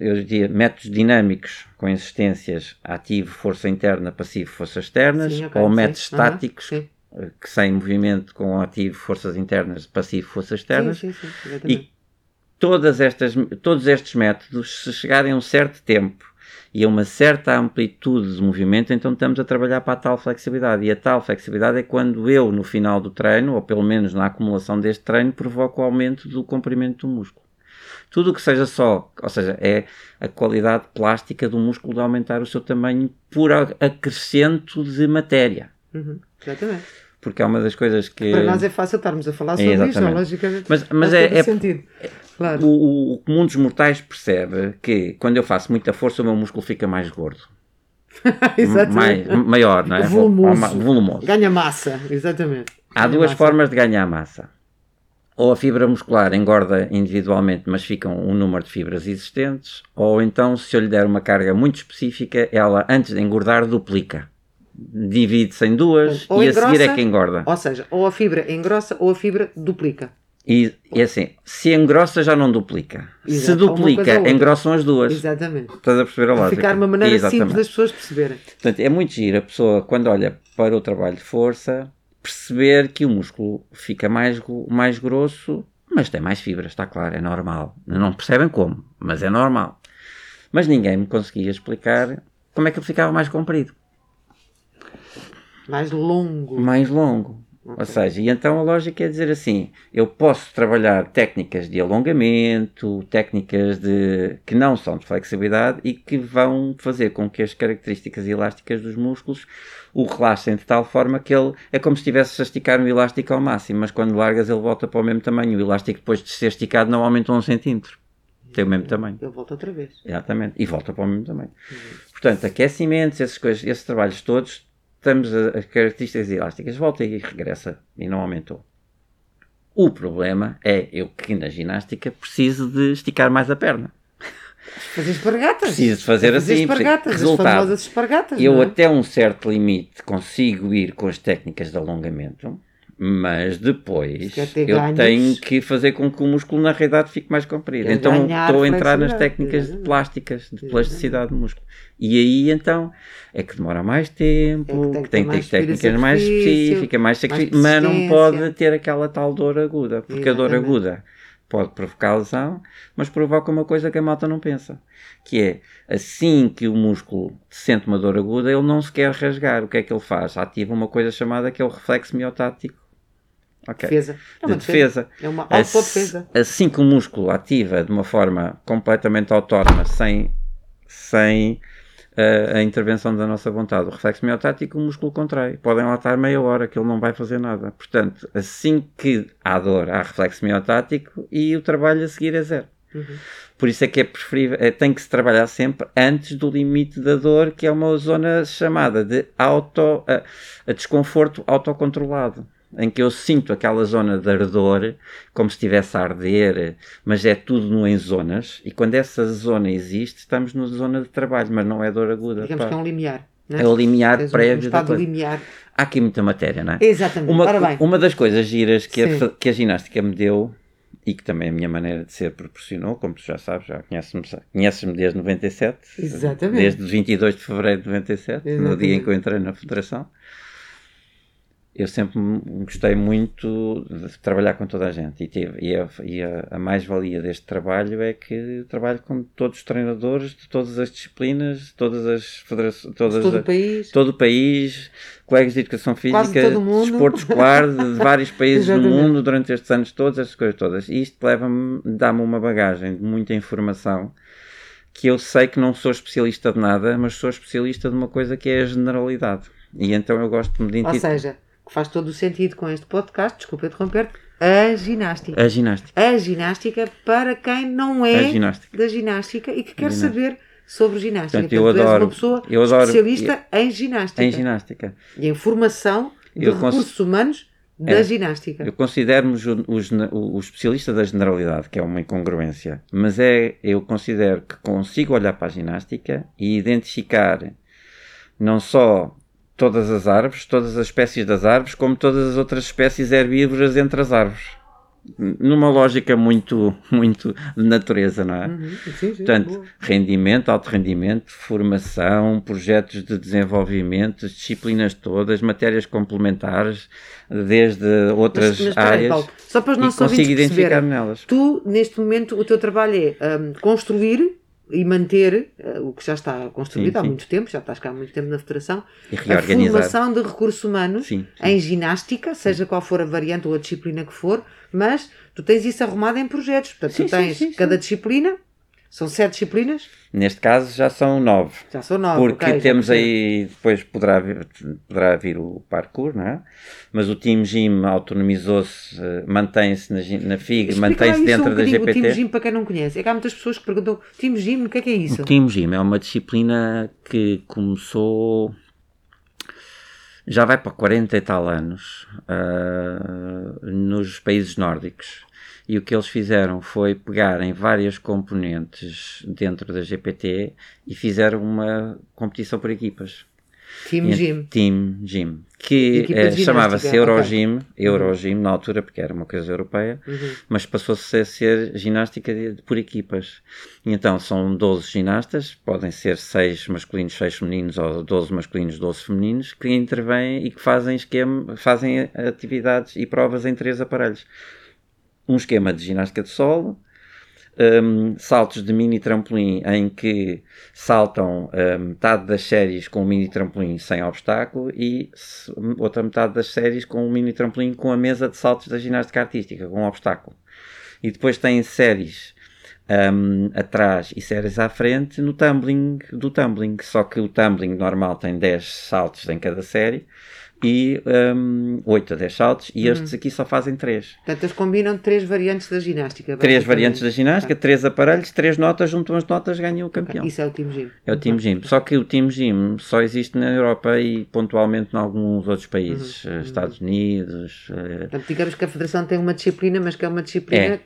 eu diria métodos dinâmicos com insistências ativo, força interna, passivo, forças externas, sim, okay, ou métodos sim. estáticos uhum, que sem movimento com ativo, forças internas, passivo, forças externas. Sim, sim, sim, e todas estas, todos estes métodos, se chegarem a um certo tempo e a uma certa amplitude de movimento, então estamos a trabalhar para a tal flexibilidade. E a tal flexibilidade é quando eu, no final do treino, ou pelo menos na acumulação deste treino, provoco o aumento do comprimento do músculo. Tudo o que seja só, ou seja, é a qualidade plástica do músculo de aumentar o seu tamanho por acrescento de matéria. Uhum, exatamente porque é uma das coisas que. Para nós é fácil estarmos a falar sobre é, isto, logicamente. Mas, mas é. é sentido. Claro. O, o comum dos mortais percebe que quando eu faço muita força, o meu músculo fica mais gordo. mais, maior, não é? Volumoso. Volumoso. Ganha massa, exatamente. Há Ganha duas massa. formas de ganhar massa. Ou a fibra muscular engorda individualmente, mas ficam um número de fibras existentes, ou então, se eu lhe der uma carga muito específica, ela, antes de engordar, duplica divide-se em duas ou e engrossa, a seguir é que engorda. Ou seja, ou a fibra engrossa ou a fibra duplica. E, e assim, se engrossa já não duplica. Exato, se duplica, engrossam as duas. Exatamente. Estás a perceber a lógica? Ficar uma maneira Exatamente. simples das pessoas perceberem. Portanto, é muito giro a pessoa, quando olha para o trabalho de força, perceber que o músculo fica mais, mais grosso, mas tem mais fibras, está claro, é normal. Não percebem como, mas é normal. Mas ninguém me conseguia explicar como é que ele ficava mais comprido. Mais longo. Mais longo. Okay. Ou seja, e então a lógica é dizer assim: eu posso trabalhar técnicas de alongamento, técnicas de que não são de flexibilidade e que vão fazer com que as características elásticas dos músculos o relaxem de tal forma que ele é como se estivesse a esticar um elástico ao máximo, mas quando largas ele volta para o mesmo tamanho. O elástico depois de ser esticado não aumenta um centímetro. Tem o mesmo tamanho. Ele volta outra vez. Exatamente. E volta para o mesmo tamanho. Uhum. Portanto, aquecimentos, essas coisas, esses trabalhos todos estamos as características elásticas, volta e regressa e não aumentou. O problema é eu que na ginástica preciso de esticar mais a perna. Fazer espargatas. Preciso fazer fazer assim. espargatas, Resultado. as famosas espargatas. Eu é? até um certo limite consigo ir com as técnicas de alongamento, mas depois eu tenho que fazer com que o músculo na realidade fique mais comprido. É Então estou a entrar nas técnicas exatamente. plásticas, de plasticidade do músculo. E aí então é que demora mais tempo, É que tem que ter de técnicas mais específicas, mais sacrifício, mas não pode ter aquela tal dor aguda, porque a dor Exatamente. aguda pode provocar lesão, mas provoca uma coisa que a malta não pensa, que é assim que o músculo sente uma dor aguda, ele não se quer rasgar. O que é que ele faz? Ativa uma coisa chamada que é o reflexo miotático. Ok. Defesa. É De uma defesa. É uma autodefesa. Assim que o músculo ativa de uma forma completamente autónoma, sem, sem eh, a intervenção da nossa vontade, o reflexo miotático, o músculo contrai. Podem lá estar meia hora que ele não vai fazer nada. Portanto, assim que há dor, há reflexo miotático e o trabalho a seguir é zero. Uhum. Por isso é que é preferível, é, tem que se trabalhar sempre antes do limite da dor, que é uma zona chamada de auto, a, a desconforto autocontrolado, em que eu sinto aquela zona de ardor, como se estivesse a arder, mas é tudo no em zonas, e quando essa zona existe, estamos na zona de trabalho, mas não é dor aguda. Digamos pá. que é um limiar. não É o limiar Tens prévio um estado limiar. Há aqui muita matéria, não é? Exatamente. Uma, uma das coisas giras que a, que a ginástica me deu e que também a minha maneira de ser proporcionou, como tu já sabes, já conheces-me conheces desde 97, Exatamente. desde 22 de fevereiro de 97, no Exatamente. dia em que eu entrei na Federação. Eu sempre gostei muito de trabalhar com toda a gente e, tive, e, a, e a- a mais-valia deste trabalho é que trabalho com todos os treinadores de todas as disciplinas, todas as federações, todas todo a- o país. todo o país, colegas de educação física, desporto escolar de vários países do mundo durante estes anos todos, essas coisas todas. E isto leva-me, dá-me uma bagagem de muita informação que eu sei que não sou especialista de nada, mas sou especialista de uma coisa que é a generalidade. E então eu gosto de me Ou seja, que faz todo o sentido com este podcast, desculpa interromper a ginástica. A ginástica. A ginástica para quem não é ginástica. da ginástica e que quer saber sobre ginástica. Portanto, eu tu és adoro- uma pessoa eu adoro- especialista em ginástica Em ginástica. e em formação de Eu recursos humanos da É. ginástica. Eu considero-me o especialista da generalidade, que é uma incongruência, mas é, eu considero que consigo olhar para a ginástica e identificar não só todas as árvores, todas as espécies das árvores, como todas as outras espécies herbívoras entre as árvores. Numa lógica muito, muito de natureza, não é? Uhum, sim, sim, Portanto, boa. rendimento, alto rendimento, formação, projetos de desenvolvimento, as disciplinas todas, matérias complementares, desde outras Mas- mas áreas. Paulo, só para os nossos ouvintes perceberem, nelas. tu, neste momento, o teu trabalho é hum, construir e manter eh, o que já está construído Sim, há sim. muito tempo, já estás cá há muito tempo na Federação, a formação de recursos humanos Sim, em ginástica, seja qual for a variante ou a disciplina que for, mas tu tens isso arrumado em projetos. Portanto, tu tens cada disciplina, são sete disciplinas, Neste caso já são nove. já são nove. Porque ok, já temos aí, depois poderá vir, poderá vir o parkour, não é? Mas o Team Gym autonomizou-se, eh, mantém-se na, na FIG, mantém-se dentro um da bocadinho, O Team GPT. Gym, para quem não conhece, é que há muitas pessoas que perguntam: Team Gym, o que é que é isso? O Team Gym é uma disciplina que começou já vai para 40 e tal anos ah, nos países nórdicos. E o que eles fizeram foi pegar em várias componentes dentro da GPT e fizeram uma competição por equipas. Team Gym. Team Gym. Que eh, chamava-se Eurogym, Eurogym na altura, porque era uma coisa europeia, Uhum. mas passou-se a ser ginástica de- por equipas. E então são 12 ginastas, podem ser 6 masculinos, 6 femininos, ou 12 masculinos, 12 femininos, que intervêm e que fazem, esquema, fazem atividades e provas em três aparelhos. Um esquema de ginástica de solo, um, saltos de mini trampolim em que saltam uh, metade das séries com o mini trampolim sem obstáculo e outra metade das séries com o mini trampolim com a mesa de saltos da ginástica artística, com obstáculo. E depois tem séries um, atrás e séries à frente no tumbling do tumbling, só que o tumbling normal tem 10 saltos em cada série e um, 8 a 10 saltos e estes aqui só fazem 3. Portanto, eles combinam três variantes da ginástica. Três basicamente. variantes da ginástica, Ok. três aparelhos, três notas, juntam as notas, ganham o campeão. Isso é o Team Gym. É o Team Gym. Só que o Team Gym só existe na Europa e pontualmente em alguns outros países, eh, Estados Unidos. eh, Portanto, digamos que a Federação tem uma disciplina, mas que é uma disciplina É.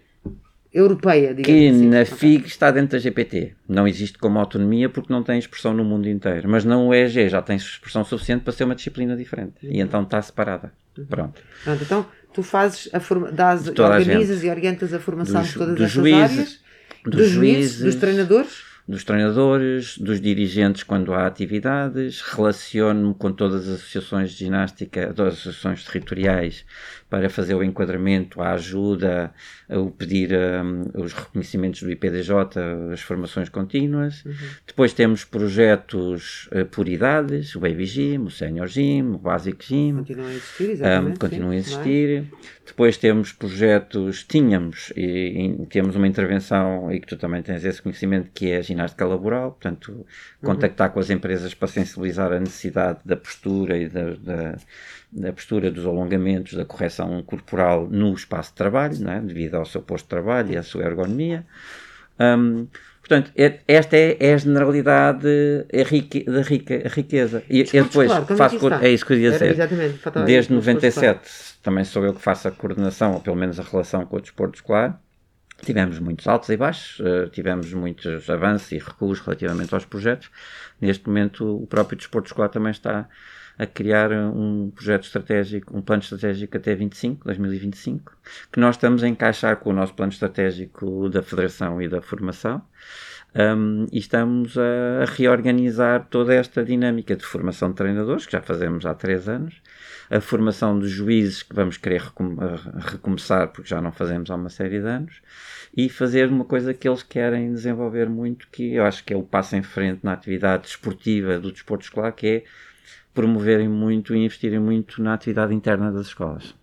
europeia, digamos que assim. na FIG está dentro da GPT. Não existe como autonomia porque não tem expressão no mundo inteiro. Mas na UEG já tem expressão suficiente para ser uma disciplina diferente. Uhum. E então está separada. Uhum. Pronto. Pronto. Então tu fazes a forma, dás, organizas e orientas a formação dos, de todas juízes, áreas, dos, dos juízes, dos treinadores dos treinadores, dos dirigentes quando há atividades, relaciono-me com todas as associações de ginástica, todas as associações territoriais para fazer o enquadramento, a ajuda, o pedir um, os reconhecimentos do IPDJ, as formações contínuas. Uhum. Depois temos projetos uh, por idades, o Baby Gym, o Senior Gym, o Basic Gym. Continuam a existir, exatamente. Um, continuam a existir. Depois temos projetos, tínhamos, e, e, temos uma intervenção, e que tu também tens esse conhecimento, que é a ginástica laboral, portanto, uhum. contactar com as empresas para sensibilizar a necessidade da postura e da, da da postura dos alongamentos, da correção corporal no espaço de trabalho, é? devido ao seu posto de trabalho e à sua ergonomia. Um, portanto, é, esta é, é, a generalidade é rique, da rica, riqueza. E eu depois claro, faço. É, é isso que eu ia dizer. Desde 97 também sou eu que faço a coordenação, ou pelo menos a relação com o desporto escolar. Tivemos muitos altos e baixos, uh, tivemos muitos avanços e recuos relativamente aos projetos. Neste momento, o próprio desporto escolar também está a criar um projeto estratégico, um plano estratégico até 25, 2025, que nós estamos a encaixar com o nosso plano estratégico da Federação e da Formação. Um, e estamos a, a, reorganizar toda esta dinâmica de formação de treinadores, que já fazemos há três anos, a formação dos juízes, que vamos querer recom recomeçar, porque já não fazemos há uma série de anos, e fazer uma coisa que eles querem desenvolver muito, que eu acho que é o passo em frente na atividade desportiva do desporto escolar, que é promoverem muito e investirem muito na atividade interna das escolas.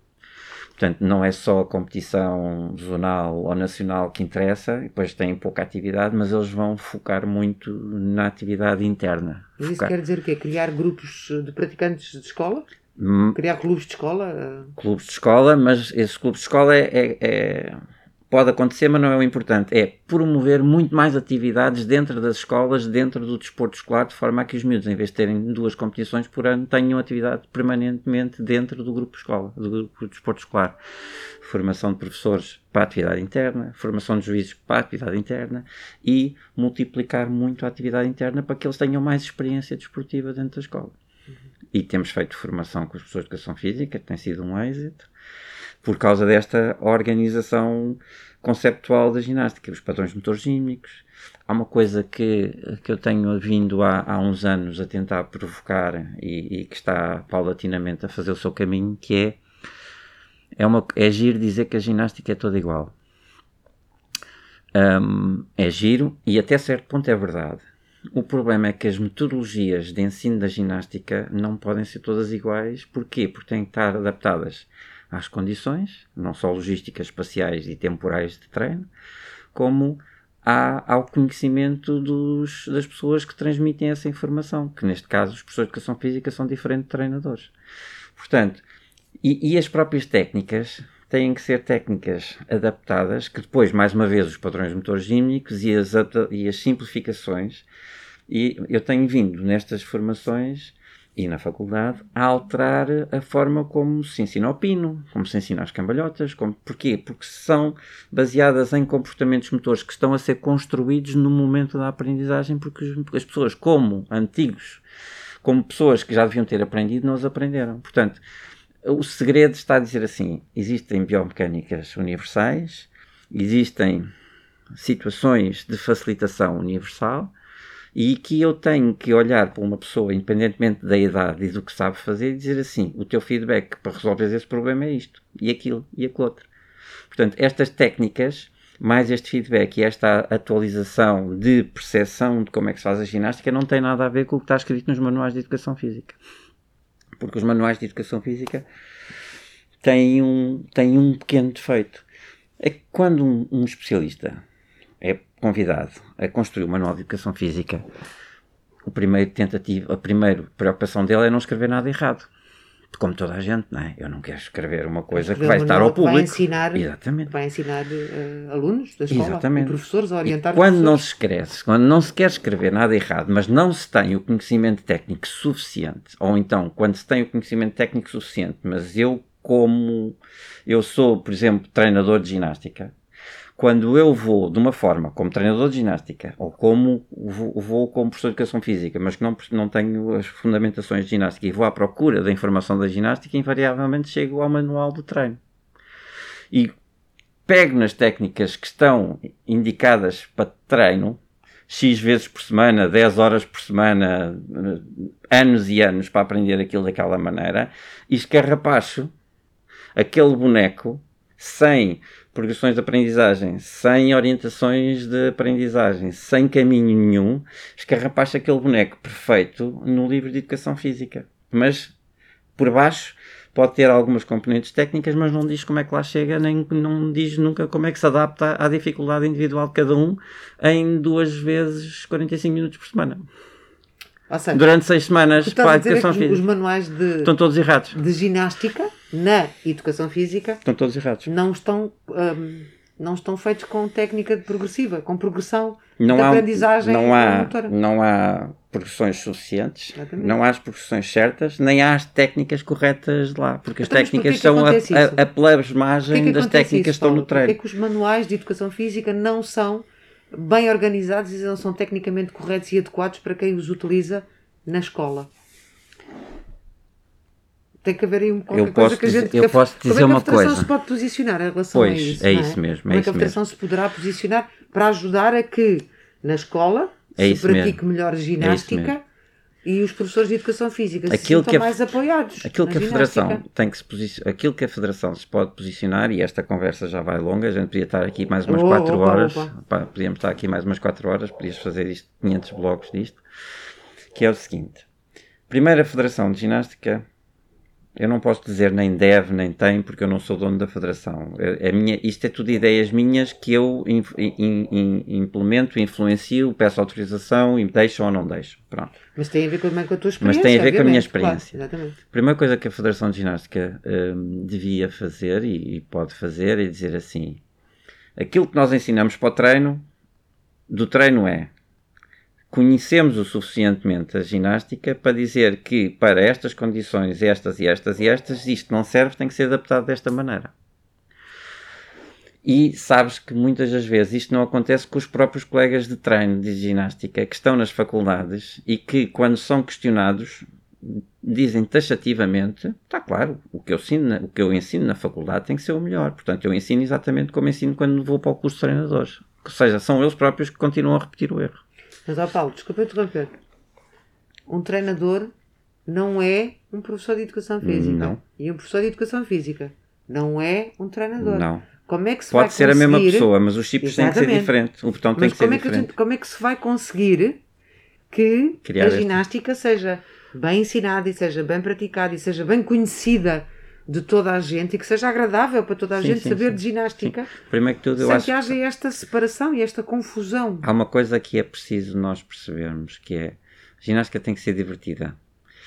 Portanto, não é só a competição zonal ou nacional que interessa, depois têm pouca atividade, mas eles vão focar muito na atividade interna. Mas isso quer dizer o quê? Criar grupos de praticantes de escola? Hum, Criar clubes de escola? Clubes de escola, mas esse clube de escola é, é, é pode acontecer, mas não é o importante. É promover muito mais atividades dentro das escolas, dentro do desporto escolar, de forma a que os miúdos, em vez de terem duas competições por ano, tenham atividade permanentemente dentro do grupo escola, do grupo de desporto escolar. Formação de professores para a atividade interna, formação de juízes para a atividade interna e multiplicar muito a atividade interna para que eles tenham mais experiência desportiva dentro da escola. Uhum. E temos feito formação com as pessoas de educação física, tem sido um êxito por causa desta organização conceptual da ginástica, os padrões motorgímicos. Há uma coisa que, que eu tenho vindo há, há uns anos a tentar provocar e, e, que está paulatinamente a fazer o seu caminho, que é é, uma, é giro dizer que a ginástica é toda igual. Um, é giro e até certo ponto é verdade. O problema é que as metodologias de ensino da ginástica não podem ser todas iguais. Porquê? Porque têm que estar adaptadas às condições, não só logísticas, espaciais e temporais de treino, como há, ao conhecimento dos, das pessoas que transmitem essa informação, que neste caso os professores de educação física são diferentes de treinadores. Portanto, e, e as próprias técnicas têm que ser técnicas adaptadas, que depois, mais uma vez, os padrões motores gímnicos e as, e as simplificações, e eu tenho vindo nestas formações e na faculdade a alterar a forma como se ensina o pino, como se ensina as cambalhotas. Como, porquê? Porque são baseadas em comportamentos motores que estão a ser construídos no momento da aprendizagem, porque as pessoas, como antigos, como pessoas que já deviam ter aprendido, não os aprenderam. Portanto, o segredo está a dizer assim: existem biomecânicas universais, existem situações de facilitação universal e que eu tenho que olhar para uma pessoa, independentemente da idade e do que sabe fazer, e dizer assim: o teu feedback para resolver esse problema é isto, e aquilo, e aquilo outro. Portanto, estas técnicas, mais este feedback e esta atualização de percepção de como é que se faz a ginástica, não tem nada a ver com o que está escrito nos manuais de educação física. Porque os manuais de educação física têm um, têm um pequeno defeito. É que quando um, um especialista convidado a construir o manual de educação física, o primeiro tentativa, a primeira preocupação dele é não escrever nada errado. Como toda a gente, não é? Eu não quero escrever uma coisa que vai estar ao público. Vai ensinar, Exatamente. Vai ensinar uh, alunos da escola, Exatamente. professores a orientar e quando não se escreve, quando não se quer escrever nada errado, mas não se tem o conhecimento técnico suficiente, ou então quando se tem o conhecimento técnico suficiente, mas eu como eu sou, por exemplo, treinador de ginástica, Quando eu vou de uma forma como treinador de ginástica ou como vou, como professor de educação física, mas que não, não tenho as fundamentações de ginástica e vou à procura da informação da ginástica, invariavelmente chego ao manual do treino. E pego nas técnicas que estão indicadas para treino, X vezes por semana, 10 horas por semana, anos e anos para aprender aquilo daquela maneira, e escarrapacho aquele boneco sem progressões de aprendizagem, sem orientações de aprendizagem, sem caminho nenhum, escarrapacha aquele boneco perfeito no livro de educação física. Mas por baixo pode ter algumas componentes técnicas, mas não diz como é que lá chega, nem não diz nunca como é que se adapta à dificuldade individual de cada um em duas vezes 45 minutos por semana. Seja, Durante seis semanas para a educação física. Os manuais de, estão todos errados. De ginástica na educação física estão todos errados. Não estão, um, não estão feitos com técnica progressiva, com progressão não de há, aprendizagem não há, não há progressões suficientes, Exatamente. não há as progressões certas, nem há as técnicas corretas lá, porque as então, técnicas que são a, a, a plebismagem que é das técnicas que estão no treino. Porque é que os manuais de educação física não são bem organizados e não são tecnicamente corretos e adequados para quem os utiliza na escola. Tem que haver aí um qualquer eu coisa que a gente. Eu posso dizer uma coisa. Como é que a Federação se pode posicionar em relação pois, a isso? É, é isso mesmo. Como é, é que a Federação se poderá posicionar para ajudar a que na escola é se pratique mesmo. melhor ginástica é e os professores de educação física aquilo se sintam mais apoiados. Aquilo que a ginástica. Federação tem que se posicionar, aquilo que a Federação se pode posicionar, e esta conversa já vai longa, a gente podia estar aqui mais umas 4 oh, horas, Pá, podíamos estar aqui mais umas 4 horas, podias fazer isto, 500 blocos disto, que é o seguinte. Primeiro, a Federação de Ginástica eu não posso dizer nem deve, nem tem, porque eu não sou dono da federação. É, é minha, isto é tudo ideias minhas que eu in, in, in, implemento, influencio, peço autorização e me deixam ou não deixam. Pronto. Mas tem a ver com, com a tua experiência. Mas tem a ver com a minha experiência. Claro, a primeira coisa que a Federação de Ginástica hum, devia fazer e, e pode fazer é dizer assim: aquilo que nós ensinamos para o treino, do treino é conhecemos o suficientemente a ginástica para dizer que para estas condições, estas e estas e estas, isto não serve, tem que ser adaptado desta maneira. E sabes que muitas das vezes isto não acontece com os próprios colegas de treino de ginástica que estão nas faculdades e que, quando são questionados, dizem taxativamente: está claro, o que, eu ensino, o que eu ensino na faculdade tem que ser o melhor. Portanto, eu ensino exatamente como ensino quando vou para o curso de treinadores. Ou seja, são eles próprios que continuam a repetir o erro. Mas, ó Paulo, desculpa interromper. Um treinador não é um professor de educação física. Não. E um professor de educação física não é um treinador. Não. Como é que se Pode vai ser conseguir... a mesma pessoa, mas os chips têm que ser diferentes. O botão tem mas que ser é diferente. Que gente, como é que se vai conseguir que Criar a ginástica seja bem ensinada e seja bem praticada e seja bem conhecida de toda a gente e que seja agradável para toda a Sim, gente sim, saber sim. de ginástica Primeiro que tudo, eu sem acho que haja esta separação e esta confusão. há uma coisa que é preciso nós percebermos, que é a ginástica tem que ser divertida.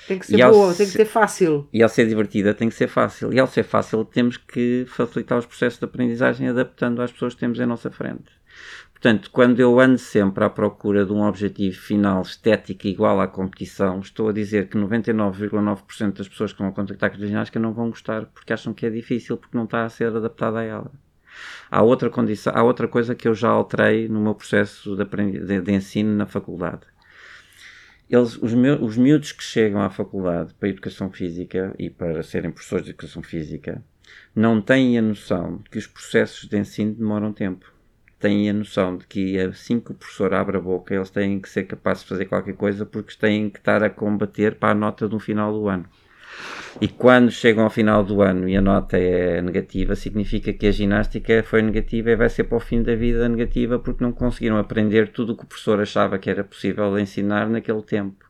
Tem que ser E boa, tem que ser fácil. E ao ser divertida tem que ser fácil. E ao ser fácil temos que facilitar os processos de aprendizagem adaptando às pessoas que temos em nossa frente. Portanto, quando eu ando sempre à procura de um objetivo final estético igual à competição, estou a dizer que 99,9% das pessoas que vão contactar com a ginástica não vão gostar porque acham que é difícil, porque não está a ser adaptada a ela. Há outra, condição, há outra coisa que eu já alterei no meu processo de, de- de ensino na faculdade. Eles, os, meu, os miúdos que chegam à faculdade para a educação física e para serem professores de educação física não têm a noção que os processos de ensino demoram tempo. Têm a noção de que assim que o professor abre a boca, eles têm que ser capazes de fazer qualquer coisa porque têm que estar a combater para a nota no final do ano. E quando chegam ao final do ano e a nota é negativa, significa que a ginástica foi negativa e vai ser para o fim da vida negativa porque não conseguiram aprender tudo o que o professor achava que era possível ensinar naquele tempo.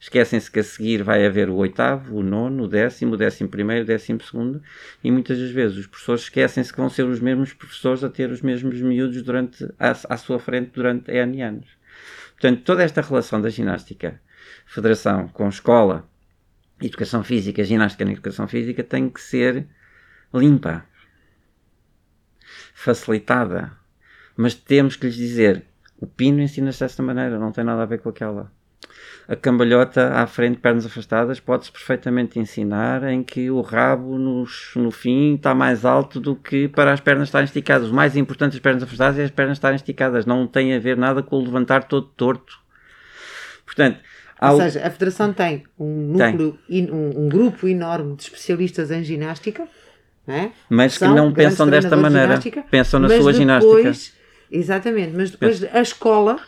Esquecem-se que a seguir vai haver o oitavo, o nono, o décimo, o décimo primeiro, o décimo segundo e muitas das vezes os professores esquecem-se que vão ser os mesmos professores a ter os mesmos miúdos durante, à, à sua frente durante N anos. Portanto, toda esta relação da ginástica, federação com escola, educação física, ginástica na educação física tem que ser limpa, facilitada. Mas temos que lhes dizer: o pino ensina-se desta maneira, não tem nada a ver com aquela. A cambalhota à frente, pernas afastadas, pode-se perfeitamente ensinar em que o rabo nos, no fim está mais alto do que para as pernas estarem esticadas. O mais importante das pernas afastadas é as pernas estarem esticadas. Não tem a ver nada com o levantar todo torto. Portanto, ou seja, a Federação tem um núcleo, tem. Um, um, grupo enorme de especialistas em ginástica, é? mas que não pensam desta maneira, pensam na sua depois, ginástica. Exatamente, mas depois a escola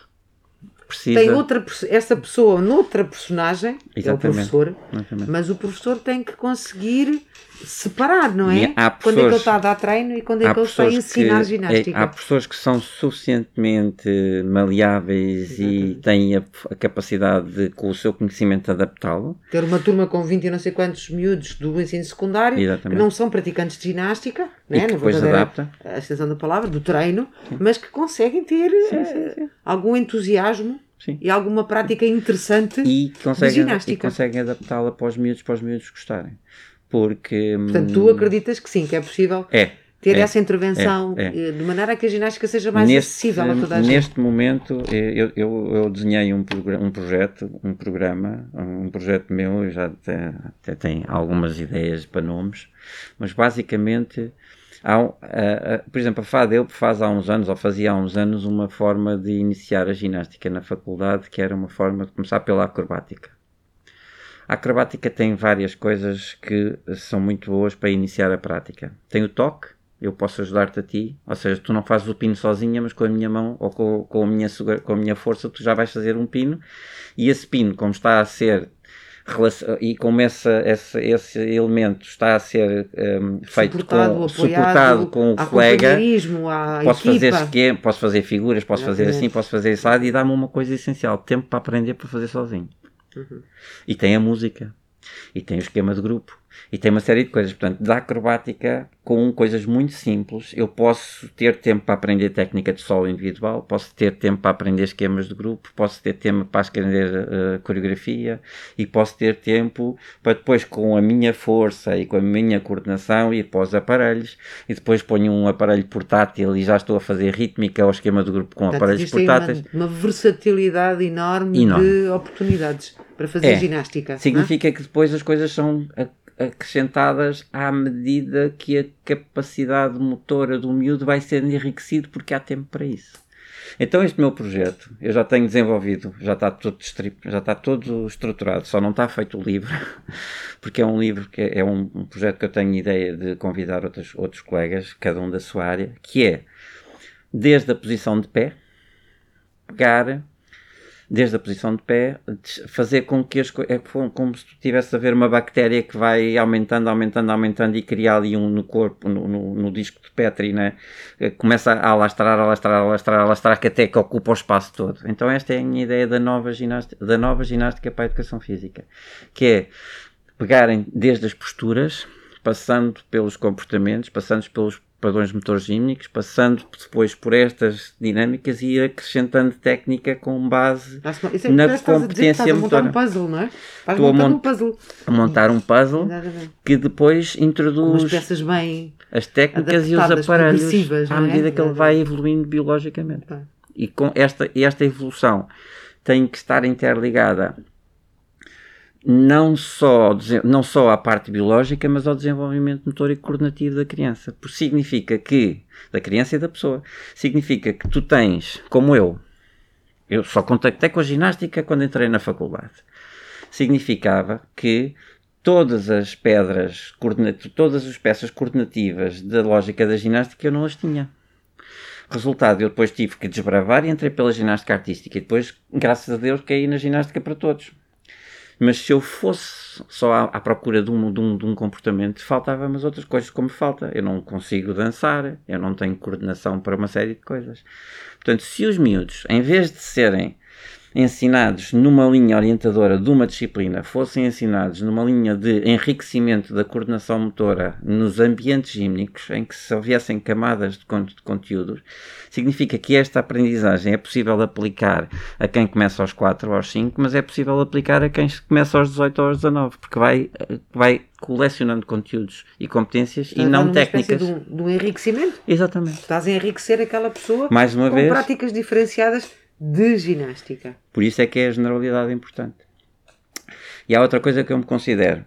Precisa... tem outra essa pessoa noutra personagem, Exatamente. é o professor, Exatamente. mas o professor tem que conseguir separar, não é? quando é que ele está a dar treino e quando é que ele está a ensinar que, ginástica. É, há pessoas que são suficientemente maleáveis Exatamente. e têm a, a, capacidade de, com o seu conhecimento, adaptá-lo. Ter uma turma com 20 e não sei quantos miúdos do ensino secundário Exatamente. que não são praticantes de ginástica, e né? depois adapta. a extensão da palavra, do treino, sim. mas que conseguem ter sim, sim, uh, algum entusiasmo Sim. e alguma prática interessante e conseguem, de ginástica. E conseguem adaptá-la para os miúdos, para os miúdos gostarem. Porque. Portanto, tu hum, acreditas que sim, que é possível é, ter é, essa intervenção é, é. de maneira a que a ginástica seja mais neste, acessível a toda a gente? Neste momento, eu, eu, eu desenhei um, um projeto, um programa, um projeto meu, já até, até tem algumas ideias para nomes, mas basicamente. Há, uh, uh, por exemplo, a FADEUP faz há uns anos, ou fazia há uns anos, uma forma de iniciar a ginástica na faculdade, que era uma forma de começar pela acrobática. A acrobática tem várias coisas que são muito boas para iniciar a prática. Tem o toque, eu posso ajudar-te a ti, ou seja, tu não fazes o pino sozinha, mas com a minha mão ou com, com, a, minha, com a minha força tu já vais fazer um pino e esse pino, como está a ser e como essa, esse, esse elemento está a ser um, feito suportado, com, suportado com o colega, posso fazer esquema, posso fazer figuras, posso Exatamente. fazer assim, posso fazer isso e dá-me uma coisa essencial, tempo para aprender para fazer sozinho. Uhum. E tem a música. E tem o esquema de grupo. E tem uma série de coisas. Portanto, da acrobática, com coisas muito simples, eu posso ter tempo para aprender técnica de solo individual, posso ter tempo para aprender esquemas de grupo, posso ter tempo para aprender uh, coreografia e posso ter tempo para depois, com a minha força e com a minha coordenação, ir para os aparelhos e depois ponho um aparelho portátil e já estou a fazer rítmica ao esquema de grupo com Portanto, aparelhos portáteis. Uma, uma versatilidade enorme, enorme, de oportunidades para fazer é, ginástica. É? Significa que depois as coisas são acrescentadas à medida que a capacidade motora do miúdo vai sendo enriquecido porque há tempo para isso. Então este meu projeto, eu já tenho desenvolvido, já está todo já está todo estruturado, só não está feito o livro, porque é um livro que é, é um, um, projeto que eu tenho ideia de convidar outros, outros colegas, cada um da sua área, que é desde a posição de pé, pegar desde a posição de pé, fazer com que as é como se tivesse a ver uma bactéria que vai aumentando, aumentando, aumentando e criar ali um no corpo, no, no, no disco de Petri, né? começa a alastrar, alastrar, alastrar, alastrar, que até que ocupa o espaço todo. Então esta é a minha ideia da nova ginástica, da nova ginástica para a educação física, que é pegarem desde as posturas, passando pelos comportamentos, passando pelos padrões metorgímnicos, passando depois por estas dinâmicas e ir acrescentando técnica com base é, na competência motora. a montar um puzzle, não é? Estás Estou a montar um puzzle. A montar um puzzle que depois introduz bem as técnicas e os aparelhos à é? medida é? que ele vai evoluindo biologicamente. E com esta, esta evolução tem que estar interligada não só, não só à parte biológica, mas ao desenvolvimento motor e coordenativo da criança. Porque significa que, da criança e da pessoa, significa que tu tens, como eu, eu só contactei com a ginástica quando entrei na faculdade. Significava que todas as pedras, todas as peças coordenativas da lógica da ginástica eu não as tinha. Resultado, eu depois tive que desbravar e entrei pela ginástica artística e depois, graças a Deus, caí na ginástica para todos. Mas se eu fosse só à, à procura de um, de, um, de um comportamento, faltavam as outras coisas como falta. Eu não consigo dançar, eu não tenho coordenação para uma série de coisas. Portanto, se os miúdos, em vez de serem ensinados numa linha orientadora de uma disciplina fossem ensinados numa linha de enriquecimento da coordenação motora nos ambientes gímnicos, em que se houvessem camadas de, conteúdos, significa que esta aprendizagem é possível aplicar a quem começa aos 4 ou aos 5, mas é possível aplicar a quem começa aos 18 ou aos 19, porque vai, vai colecionando conteúdos e competências Estás e não técnicas. De de um enriquecimento? Exatamente. Estás a enriquecer aquela pessoa Mais uma com vez, práticas diferenciadas de ginástica. Por isso é que é a generalidade importante. E há outra coisa que eu me considero.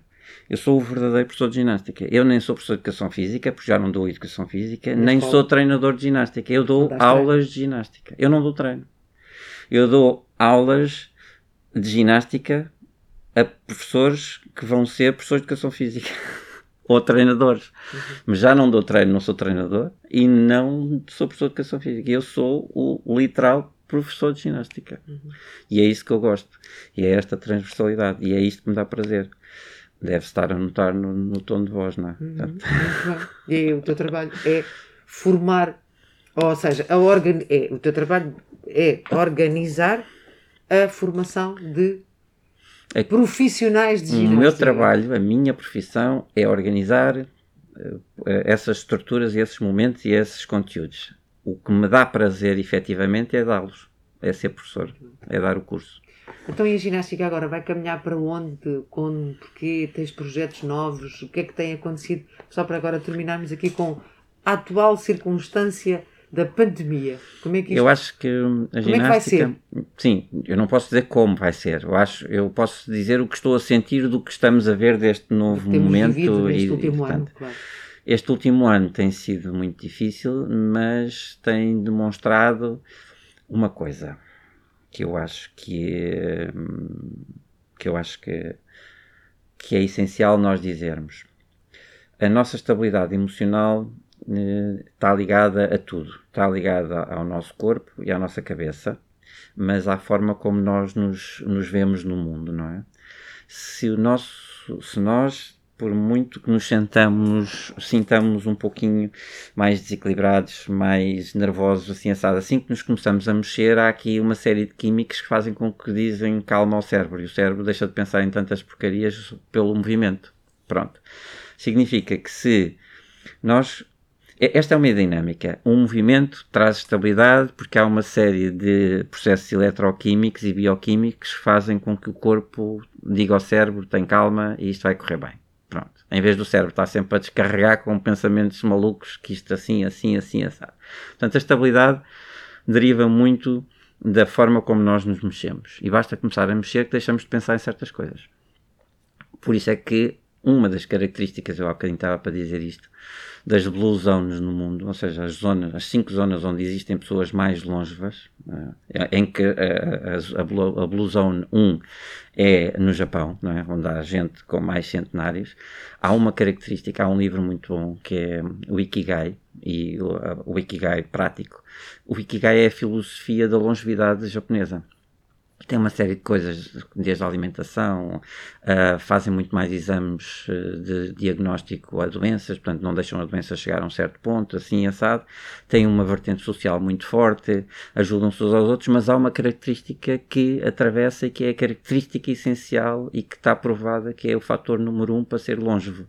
Eu sou o verdadeiro professor de ginástica. Eu nem sou professor de educação física, porque já não dou educação física, Mas nem qual? sou treinador de ginástica. Eu dou aulas treino? de ginástica. Eu não dou treino. Eu dou aulas de ginástica a professores que vão ser professores de educação física. ou treinadores. Uhum. Mas já não dou treino, não sou treinador e não sou professor de educação física. Eu sou o literal professor de ginástica. Uhum. E é isso que eu gosto. E é esta transversalidade. E é isto que me dá prazer. Deve estar a notar no, no tom de voz, não é? Uhum. Bem. E o teu trabalho é formar, ou seja, a organ... é, o teu trabalho é organizar a formação de é profissionais de ginástica. O meu trabalho, a minha profissão é organizar uh, essas estruturas e esses momentos e esses conteúdos. O que me dá prazer, efetivamente, é dá-los. É ser professor, é dar o curso. Então, e a ginástica agora vai caminhar para onde? Com, porque tens projetos novos? O que é que tem acontecido? Só para agora terminarmos aqui com a atual circunstância da pandemia. Como é que isto, Eu acho que a ginástica. Como é que vai ser? Sim, eu não posso dizer como vai ser. Eu acho, eu posso dizer o que estou a sentir do que estamos a ver deste novo momento e último portanto, ano, claro. Este último ano tem sido muito difícil, mas tem demonstrado uma coisa que eu acho que é, que eu acho que, que é essencial nós dizermos. A nossa estabilidade emocional está ligada a tudo. Está ligada ao nosso corpo e à nossa cabeça, mas à forma como nós nos, nos vemos no mundo, não é? Se, o nosso, se nós, por muito que nos sentamos, sintamos um pouquinho mais desequilibrados, mais nervosos, assim assado, assim que nos começamos a mexer, há aqui uma série de químicos que fazem com que dizem calma ao cérebro e o cérebro deixa de pensar em tantas porcarias pelo movimento. Pronto. Significa que se nós esta é uma dinâmica. Um movimento traz estabilidade porque há uma série de processos eletroquímicos e bioquímicos que fazem com que o corpo diga ao cérebro: tem calma e isto vai correr bem. Em vez do cérebro estar sempre a descarregar com pensamentos malucos que isto assim, assim, assim, assim. Portanto, a estabilidade deriva muito da forma como nós nos mexemos. E basta começar a mexer que deixamos de pensar em certas coisas. Por isso é que uma das características, eu há bocadinho estava para dizer isto, das blue zones no mundo, ou seja, as zonas, as cinco zonas onde existem pessoas mais longevas, uh, em que a, a, blue, a blue zone 1 é no Japão, é? onde há gente com mais centenários, há uma característica, há um livro muito bom que é o Ikigai, e o, o Ikigai prático. O Ikigai é a filosofia da longevidade japonesa tem uma série de coisas, desde a alimentação, uh, fazem muito mais exames ah, de diagnóstico a doenças, portanto não deixam a doença chegar a um certo ponto, assim assado. Tem uma vertente social muito forte, ajudam-se uns aos outros, mas há uma característica que atravessa e que é a característica essencial e que está provada que é o fator número um para ser longevo,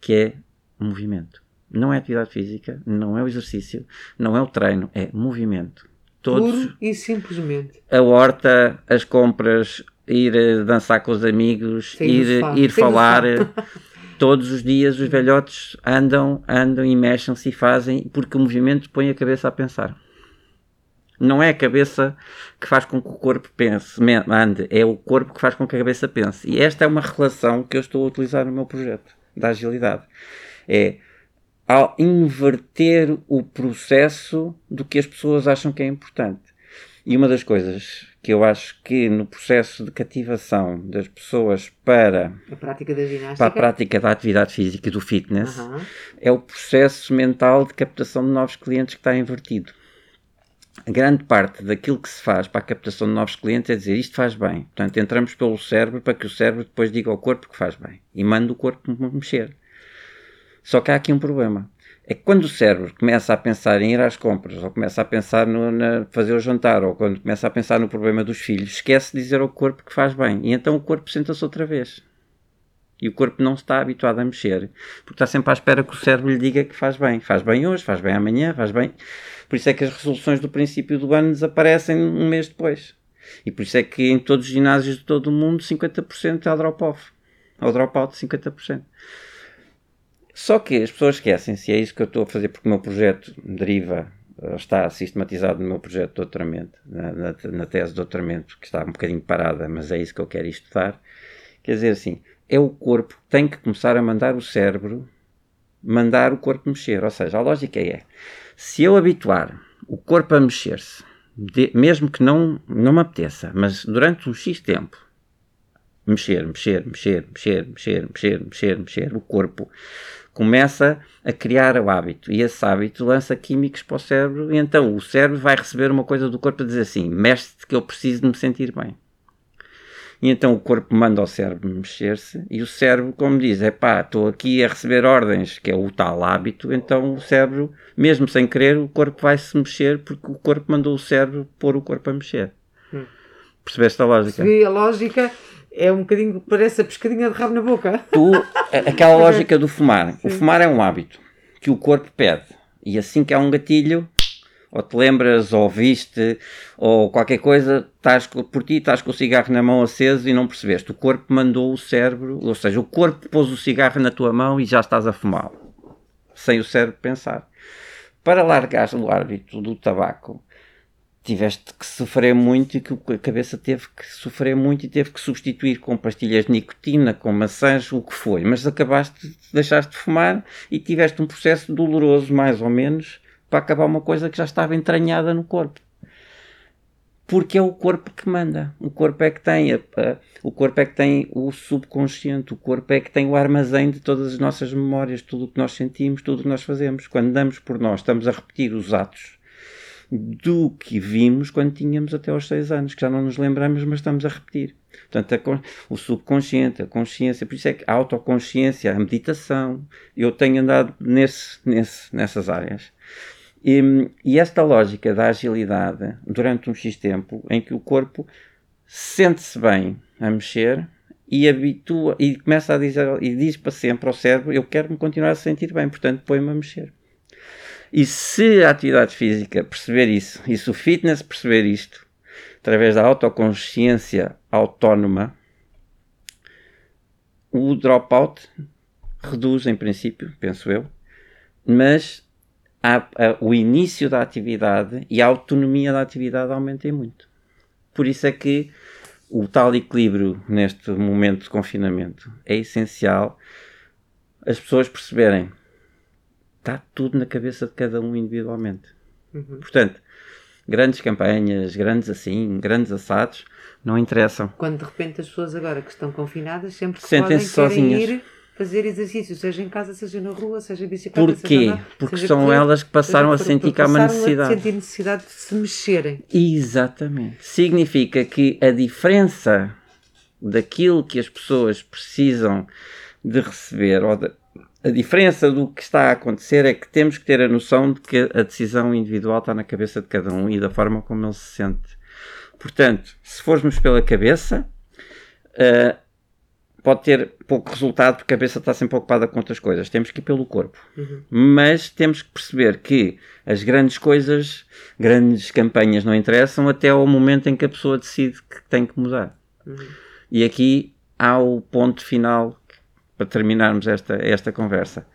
que é o movimento. Não é atividade física, não é o exercício, não é o treino, é movimento Todos, Puro e simplesmente. A horta, as compras, ir eh, dançar com os amigos, Sem ir, ir falar. Todos os dias os velhotes andam, andam e mexem-se e fazem, porque o movimento põe a cabeça a pensar. Não é a cabeça que faz com que o corpo pense, ande, é o corpo que faz com que a cabeça pense. E esta é uma relação que eu estou a utilizar no meu projeto da agilidade. É ao inverter o processo do que as pessoas acham que é importante. E uma das coisas que eu acho que no processo de cativação das pessoas para a prática da ginástica, para a prática da atividade física e do fitness, uhum. é o processo mental de captação de novos clientes que está invertido. A grande parte daquilo que se faz para a captação de novos clientes é dizer isto faz bem. Portanto, entramos pelo cérebro para que o cérebro depois diga ao corpo que faz bem e manda o corpo mexer. Só que há aqui um problema. É que quando o cérebro começa a pensar em ir às compras, ou começa a pensar no na fazer o jantar, ou quando começa a pensar no problema dos filhos, esquece de dizer ao corpo que faz bem. E então o corpo senta-se outra vez. E o corpo não está habituado a mexer, porque está sempre à espera que o cérebro lhe diga que faz bem. Faz bem hoje, faz bem amanhã, faz bem. Por isso é que as resoluções do princípio do ano desaparecem um mês depois. E por isso é que em todos os ginásios de todo o mundo 50% é o drop-off. Ou drop-out 50%. Só que as pessoas esquecem-se, é isso que eu estou a fazer porque o meu projeto deriva está sistematizado no meu projeto de doutoramento, na, na, na, tese de doutoramento, que está um bocadinho parada, mas é isso que eu quero estudar. Quer dizer assim, é o corpo que tem que começar a mandar o cérebro mandar o corpo mexer. Ou seja, a lógica é: se eu habituar o corpo a mexer-se, mesmo que não, não me apeteça, mas durante um X tempo, mexer, mexer, mexer, mexer, mexer, mexer, mexer, o corpo começa a criar o hábito e esse hábito lança químicos para o cérebro e então o cérebro vai receber uma coisa do corpo a dizer assim, mexe-te que eu preciso de me sentir bem. E então o corpo manda ao cérebro mexer-se e o cérebro, como diz, é pá, estou aqui a receber ordens, que é o tal hábito, então o cérebro, mesmo sem querer, o corpo vai se mexer porque o corpo mandou o cérebro pôr o corpo a mexer. Hum. Percebeste a lógica? Percebi a lógica. É um bocadinho, parece a pescadinha de rabo na boca. Tu, aquela lógica do fumar. Sim. O fumar é um hábito que o corpo pede. E assim que há um gatilho, ou te lembras, ou viste, ou qualquer coisa, estás por ti, estás com o cigarro na mão aceso e não percebeste. O corpo mandou o cérebro, ou seja, o corpo pôs o cigarro na tua mão e já estás a fumá-lo, sem o cérebro pensar. Para largar o hábito do tabaco, tiveste que sofrer muito e que a cabeça teve que sofrer muito e teve que substituir com pastilhas de nicotina, com maçãs, o que foi. Mas acabaste, deixaste de fumar e tiveste um processo doloroso, mais ou menos, para acabar uma coisa que já estava entranhada no corpo. Porque é o corpo que manda. O corpo é que tem a, a, o corpo é que tem o subconsciente, o corpo é que tem o armazém de todas as nossas memórias, tudo o que nós sentimos, tudo o que nós fazemos. Quando damos por nós, estamos a repetir os atos do que vimos quando tínhamos até aos 6 anos, que já não nos lembramos, mas estamos a repetir. Portanto, a, o subconsciente, a consciência, por isso é que a autoconsciência, a meditação, eu tenho andado nesse, nesse, nessas áreas. E, e, esta lógica da agilidade durante um X tempo em que o corpo sente-se bem a mexer e habitua e começa a dizer e diz para sempre ao cérebro eu quero me continuar a sentir bem, portanto põe-me a mexer. E se a atividade física perceber isso, e se o fitness perceber isto, através da autoconsciência autónoma, o dropout reduz em princípio, penso eu, mas a, a, o início da atividade e a autonomia da atividade aumentem muito. Por isso é que o tal equilíbrio neste momento de confinamento é essencial as pessoas perceberem está tudo na cabeça de cada um individualmente. Uhum. Portanto, grandes campanhas, grandes assim, grandes assados, não interessam. Quando de repente as pessoas agora que estão confinadas sempre que podem sozinhas. ir fazer exercício, seja em casa, seja na rua, seja em bicicleta. Porquê? Seja Porque são correr, elas que passaram a sentir que há uma necessidade. A sentir necessidade de se mexerem. Exatamente. Significa que a diferença daquilo que as pessoas precisam de receber, ou de, a diferença do que está a acontecer é que temos que ter a noção de que a decisão individual está na cabeça de cada um e da forma como ele se sente. Portanto, se formos pela cabeça, uh, pode ter pouco resultado porque a cabeça está sempre ocupada com outras coisas. Temos que ir pelo corpo. Uhum. Mas temos que perceber que as grandes coisas, grandes campanhas não interessam até ao momento em que a pessoa decide que tem que mudar. Uhum. E aqui há o ponto final para terminarmos esta, esta conversa.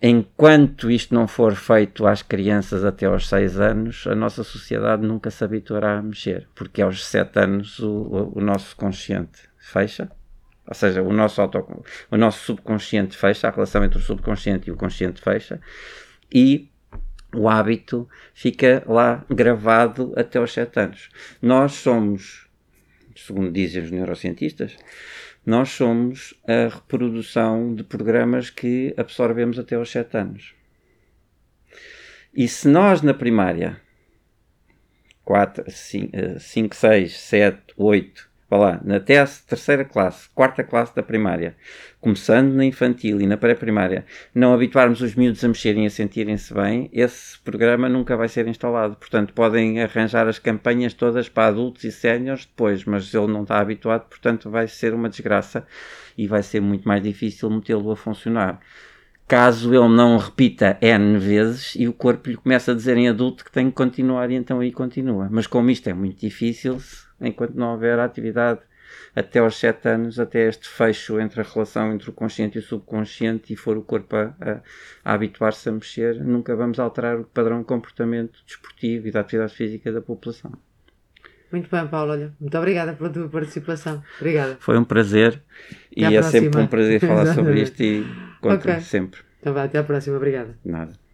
Enquanto isto não for feito às crianças até aos 6 anos, a nossa sociedade nunca se habituará a mexer, porque aos 7 anos o, o, nosso consciente fecha ou seja, o nosso, auto, o nosso subconsciente fecha, a relação entre o subconsciente e o consciente fecha, e o hábito fica lá gravado até aos 7 anos. Nós somos, segundo dizem os neurocientistas, nós somos a reprodução de programas que absorvemos até aos 7 anos. E se nós na primária 4, 5, 6, 7, 8 vá lá, na TES, terceira classe, quarta classe da primária, começando na infantil e na pré-primária, não habituarmos os miúdos a mexerem e a sentirem-se bem, esse programa nunca vai ser instalado. Portanto, podem arranjar as campanhas todas para adultos e séniores depois, mas ele não está habituado, portanto, vai ser uma desgraça e vai ser muito mais difícil metê-lo a funcionar. Caso ele não repita N vezes e o corpo lhe começa a dizer em adulto que tem que continuar e então aí continua. Mas como isto é muito difícil, enquanto não houver atividade até aos 7 anos, até este fecho entre a relação entre o consciente e o subconsciente e for o corpo a, a, a habituar-se a mexer, nunca vamos alterar o padrão de comportamento desportivo e da atividade física da população. Muito bem, Paulo. Olha, muito obrigada pela tua participação. Obrigada. Foi um prazer e é sempre um prazer falar sobre isto e conto okay. sempre. Então vá, até à próxima. Obrigada. Nada.